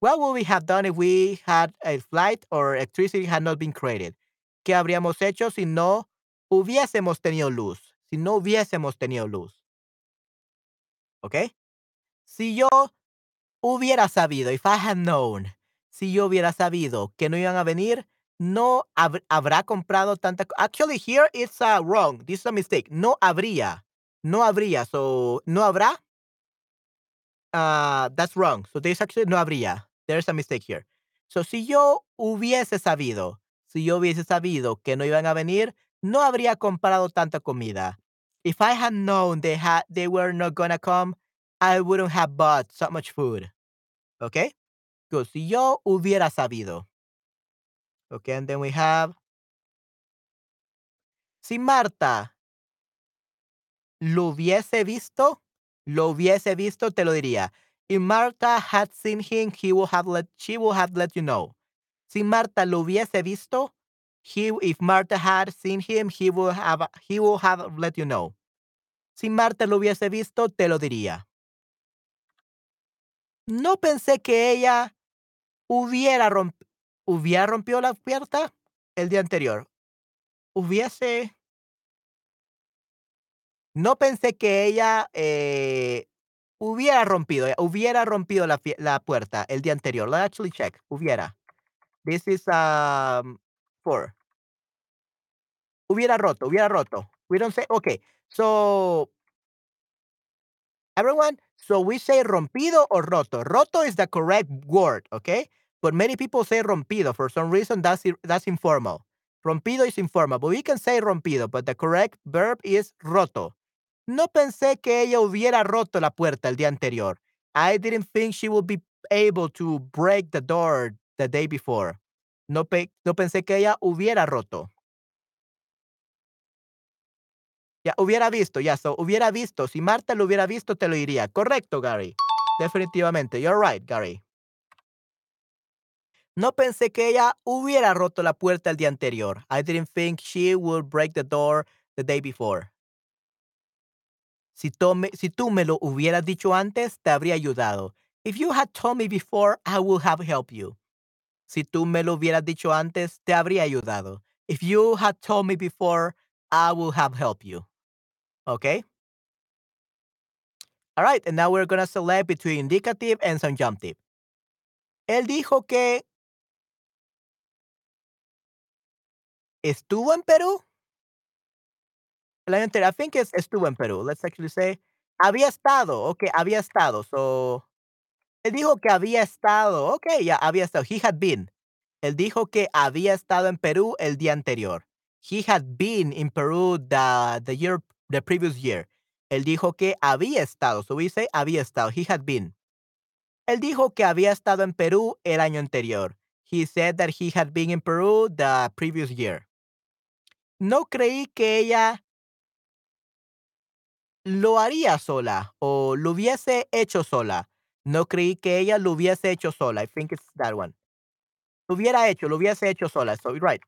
What would we have done if we had a flight or electricity had not been created? ¿Qué habríamos hecho si no hubiésemos tenido luz? Si no hubiésemos tenido luz. ¿Ok? Si yo hubiera sabido, if I had known, si yo hubiera sabido que no iban a venir, no hab habrá comprado tanta. Actually, here it's uh, wrong. This is a mistake. No habría. No habría. So, no habrá. uh, that's wrong. So there's actually no habría. There's a mistake here. So si yo hubiese sabido, si yo hubiese sabido que no iban a venir, no habría comprado tanta comida. If I had known they had they were not gonna come, I wouldn't have bought so much food. Okay? Good. Si yo hubiera sabido. Okay, and then we have Si Marta lo hubiese visto, lo hubiese visto, te lo diría. If Marta had seen him, he would have let, she would have let you know. Si Marta lo hubiese visto, he, if Marta had seen him, he would have, he would have let you know. Si Marta lo hubiese visto, te lo diría. No pensé que ella hubiera, romp, hubiera rompido la puerta el día anterior. Hubiese No pensé que ella, eh, hubiera rompido, eh, hubiera rompido la la puerta el día anterior. Let's actually check. Hubiera. This is, um, for. Hubiera roto, hubiera roto. We don't say okay. So everyone, so we say rompido or roto. Roto is the correct word, okay? But many people say rompido. For some reason, that's that's informal. Rompido is informal, but we can say rompido, but the correct verb is roto. No pensé que ella hubiera roto la puerta el día anterior. I didn't think she would be able to break the door the day before. No, pe no pensé que ella hubiera roto. Ya, hubiera visto, ya, so, hubiera visto. Si Marta lo hubiera visto, te lo diría. Correcto, Gary. Definitivamente. You're right, Gary. No pensé que ella hubiera roto la puerta el día anterior. I didn't think she would break the door the day before. Si, tú me lo hubieras dicho antes, te habría ayudado. If you had told me before, I would have helped you. Si tú me lo hubieras dicho antes, te habría ayudado. If you had told me before, I would have helped you. Okay? All right, and now we're going to select between indicative and subjunctive. Él dijo que estuvo en Perú. El año anterior, I think es estuvo en Perú. Let's actually say había estado. Okay, había estado. So, él dijo que había estado. Okay, ya había estado. He had been. Él dijo que había estado en Perú el día anterior. He had been in Peru the, the year, the previous year. Él dijo que había estado. So we say había estado. He had been. Él dijo que había estado en Perú el año anterior. He said that he had been in Peru the previous year. No creí que ella lo haría sola o lo hubiese hecho sola. No creí que ella lo hubiese hecho sola. I think it's that one. Lo hubiera hecho, lo hubiese hecho sola. So, right.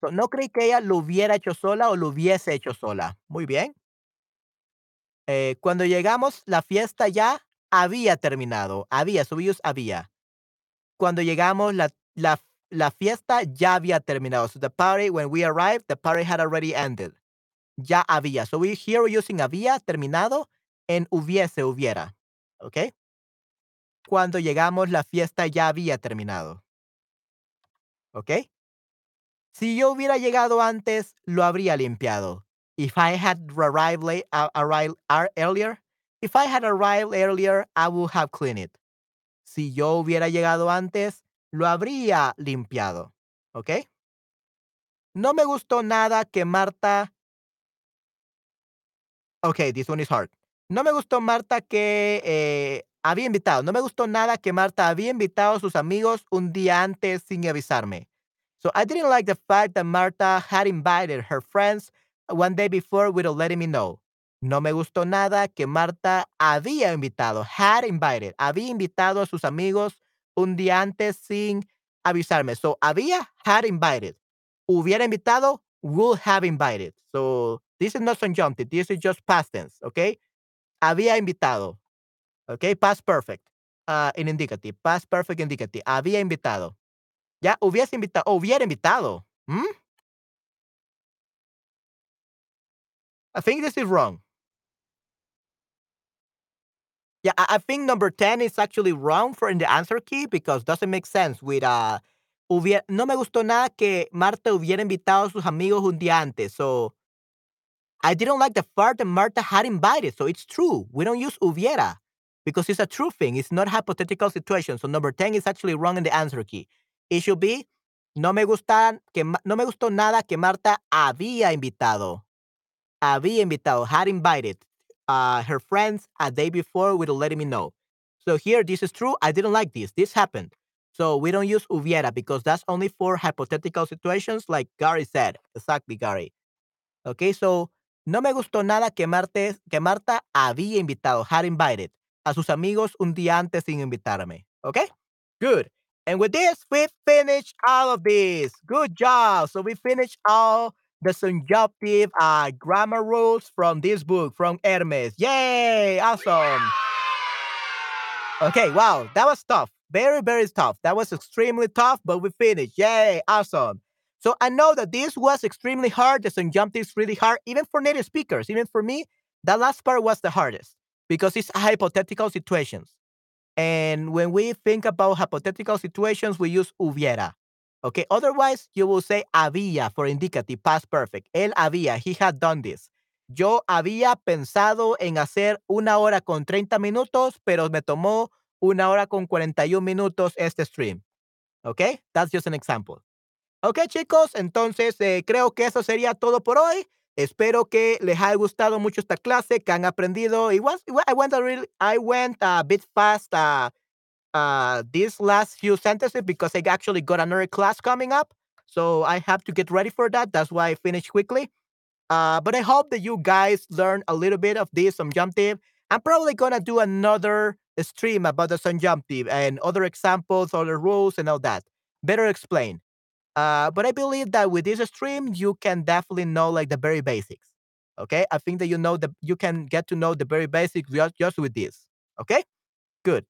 So, no creí que ella lo hubiera hecho sola o lo hubiese hecho sola. Muy bien. Eh, cuando llegamos, la fiesta ya había terminado. Había, subimos había. Cuando llegamos, la, la, la fiesta ya había terminado. So the party, when we arrived, the party had already ended ya había. So we here using había terminado en hubiese, hubiera. ¿Ok? Cuando llegamos, la fiesta ya había terminado. ¿Ok? Si yo hubiera llegado antes, lo habría limpiado. If I had arrived, earlier, if I had arrived earlier, I would have cleaned it. Si yo hubiera llegado antes, lo habría limpiado. ¿Ok? No me gustó nada que Marta Okay, this one is hard. No me gustó Marta que eh, había invitado. No me gustó nada que Marta había invitado a sus amigos un día antes sin avisarme. So I didn't like the fact that Marta had invited her friends one day before without letting me know. No me gustó nada que Marta había invitado, had invited, había invitado a sus amigos un día antes sin avisarme. So había, had invited. Hubiera invitado, would have invited. So this is not subjunctive. This is just past tense. Okay. Había invitado. Okay. Past perfect. Uh, in indicative. Past perfect indicative. Había invitado. Ya hubiese invitado. Hubiera invitado. Hmm? I think this is wrong. Yeah, I, I think number 10 is actually wrong for in the answer key because doesn't make sense with uh no me gustó nada que Marta hubiera invitado a sus amigos un día antes. So I didn't like the part that Marta had invited. So it's true. We don't use hubiera. because it's a true thing. It's not a hypothetical situation. So number 10 is actually wrong in the answer key. It should be no me gusta que no me gustó nada que Marta había invitado. Había invitado, had invited uh, her friends a day before without letting me know. So here, this is true. I didn't like this. This happened. So we don't use hubiera because that's only for hypothetical situations, like Gary said. Exactly, Gary. Okay, so no me gustó nada que, Marte, que Marta había invitado, had invited, a sus amigos un día antes sin invitarme. Okay, good. And with this, we finished all of this. Good job. So we finished all the subjunctive uh, grammar rules from this book from Hermes. Yay! Awesome. Okay, wow, that was tough. Very, very tough. That was extremely tough, but we finished. Yay, awesome. So I know that this was extremely hard. The subjunctive is really hard, even for native speakers. Even for me, that last part was the hardest because it's hypothetical situations. And when we think about hypothetical situations, we use hubiera. Okay. Otherwise, you will say había for indicative, past perfect. Él había, he had done this. Yo había pensado en hacer una hora con 30 minutos, pero me tomó una hora con 41 minutos este stream. Okay. That's just an example. Ok, chicos, entonces eh, creo que eso sería todo por hoy. Espero que les haya gustado mucho esta clase, que han aprendido. It was, I went a really, I went a bit fast uh, uh, these last few sentences because I actually got another class coming up, so I have to get ready for that. That's why I finished quickly. Uh, but I hope that you guys learn a little bit of this subjunctive. I'm probably gonna do another stream about the subjunctive and other examples, other rules, and all that. Better explain. Uh, but I believe that with this stream, you can definitely know like the very basics. Okay, I think that you know that you can get to know the very basics just, just with this. Okay, good.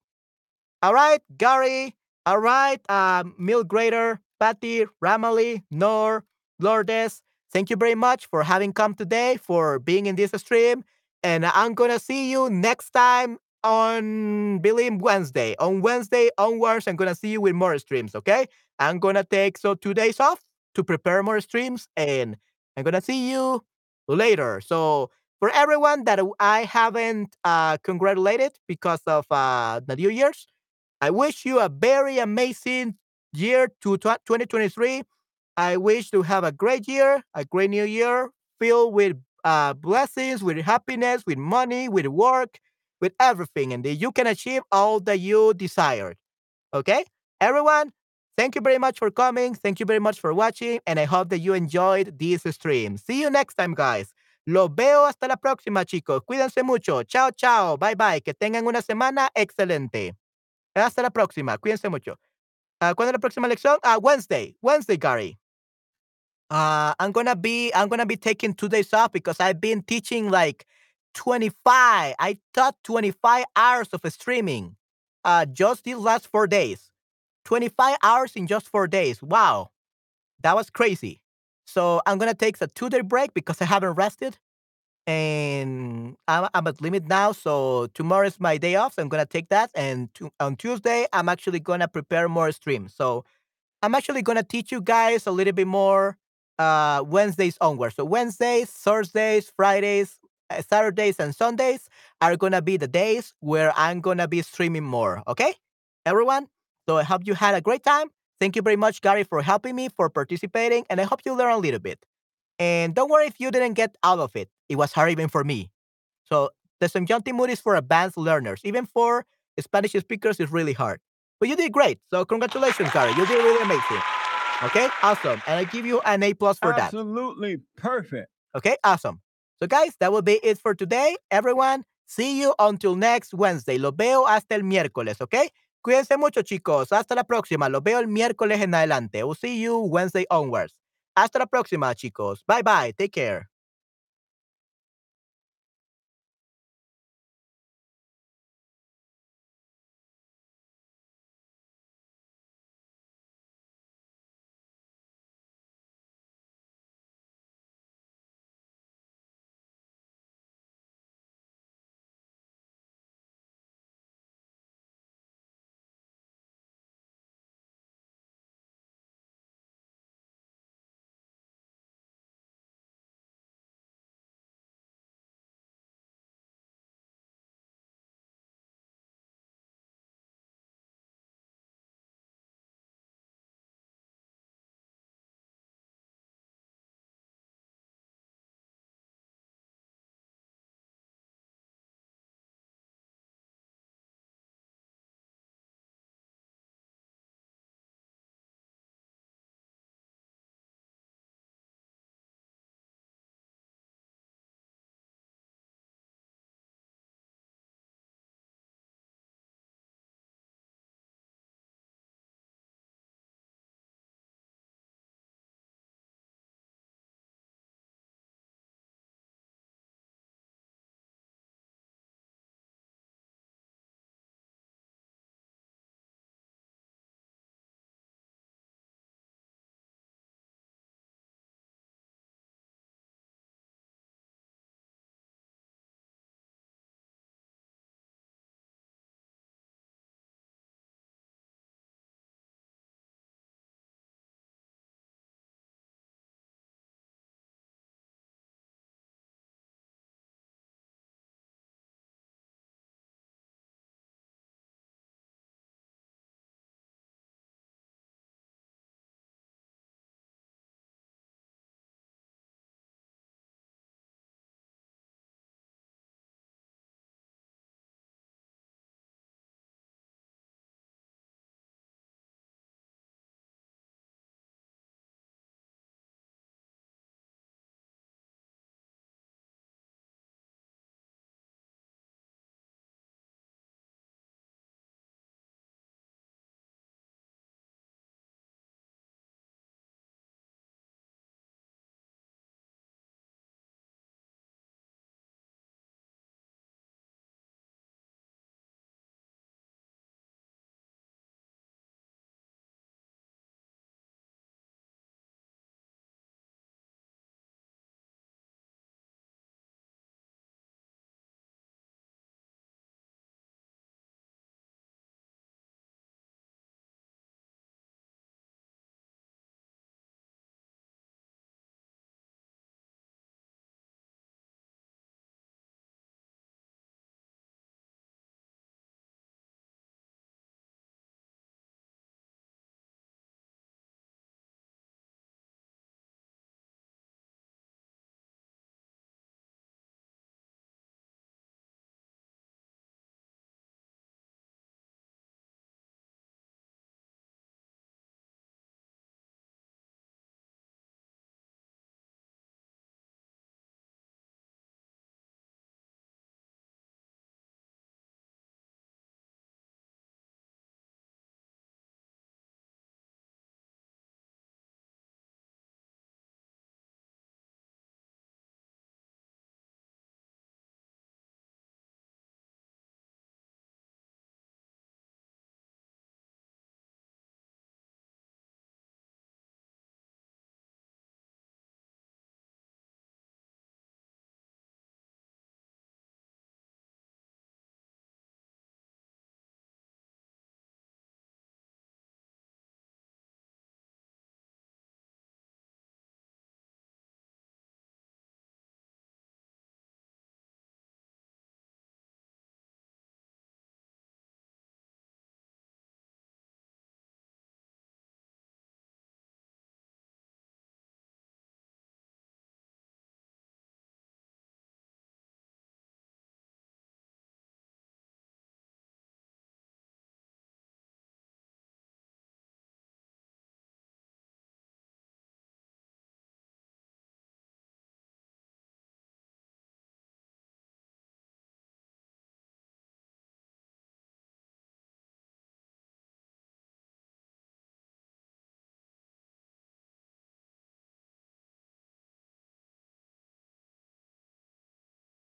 All right, Gary. All right, um, Patty, Ramali, Nor, Lourdes. Thank you very much for having come today, for being in this stream. And I'm gonna see you next time on Believe Wednesday. On Wednesday onwards, I'm gonna see you with more streams. Okay. I'm gonna take so two days off to prepare more streams, and I'm gonna see you later. So for everyone that I haven't uh, congratulated because of uh, the New Year's, I wish you a very amazing year to 2023. I wish to have a great year, a great new year filled with uh, blessings, with happiness, with money, with work, with everything, and you can achieve all that you desired. Okay, everyone. Thank you very much for coming. Thank you very much for watching. And I hope that you enjoyed this stream. See you next time, guys. Los veo hasta la próxima, chicos. Cuídense mucho. Chao, chao. Bye, bye. Que tengan una semana excelente. Hasta la próxima. Cuídense mucho. Uh, ¿Cuándo es la próxima lección? Uh, Wednesday. Wednesday, Gary. Uh, I'm gonna be I'm gonna be taking two days off because I've been teaching like 25. I taught 25 hours of streaming. Uh, just these last four days. 25 hours in just four days. Wow. That was crazy. So I'm to take a two day break because I haven't rested. And I'm, I'm at limit now. So tomorrow is my day off. So I'm to take that. And to, on Tuesday, I'm actually to prepare more streams. So I'm actually to teach you guys a little bit more uh, Wednesdays onward. So Wednesdays, Thursdays, Fridays, uh, Saturdays, and Sundays are to be the days where I'm to be streaming more. Okay, everyone? So I hope you had a great time. Thank you very much, Gary, for helping me, for participating, and I hope you learn a little bit. And don't worry if you didn't get out of it. It was hard even for me. So the subjunctive mood is for advanced learners. Even for Spanish speakers, it's really hard. But you did great. So congratulations, Gary. You did really amazing. Okay, awesome. And I give you an A plus for that. Absolutely perfect. Okay, awesome. So guys, that will be it for today. Everyone, see you until next Wednesday. Lo veo hasta el miércoles, okay? Cuídense mucho, chicos. Hasta la próxima. Lo veo el miércoles en adelante. We'll see you Wednesday onwards. Hasta la próxima, chicos. Bye bye. Take care.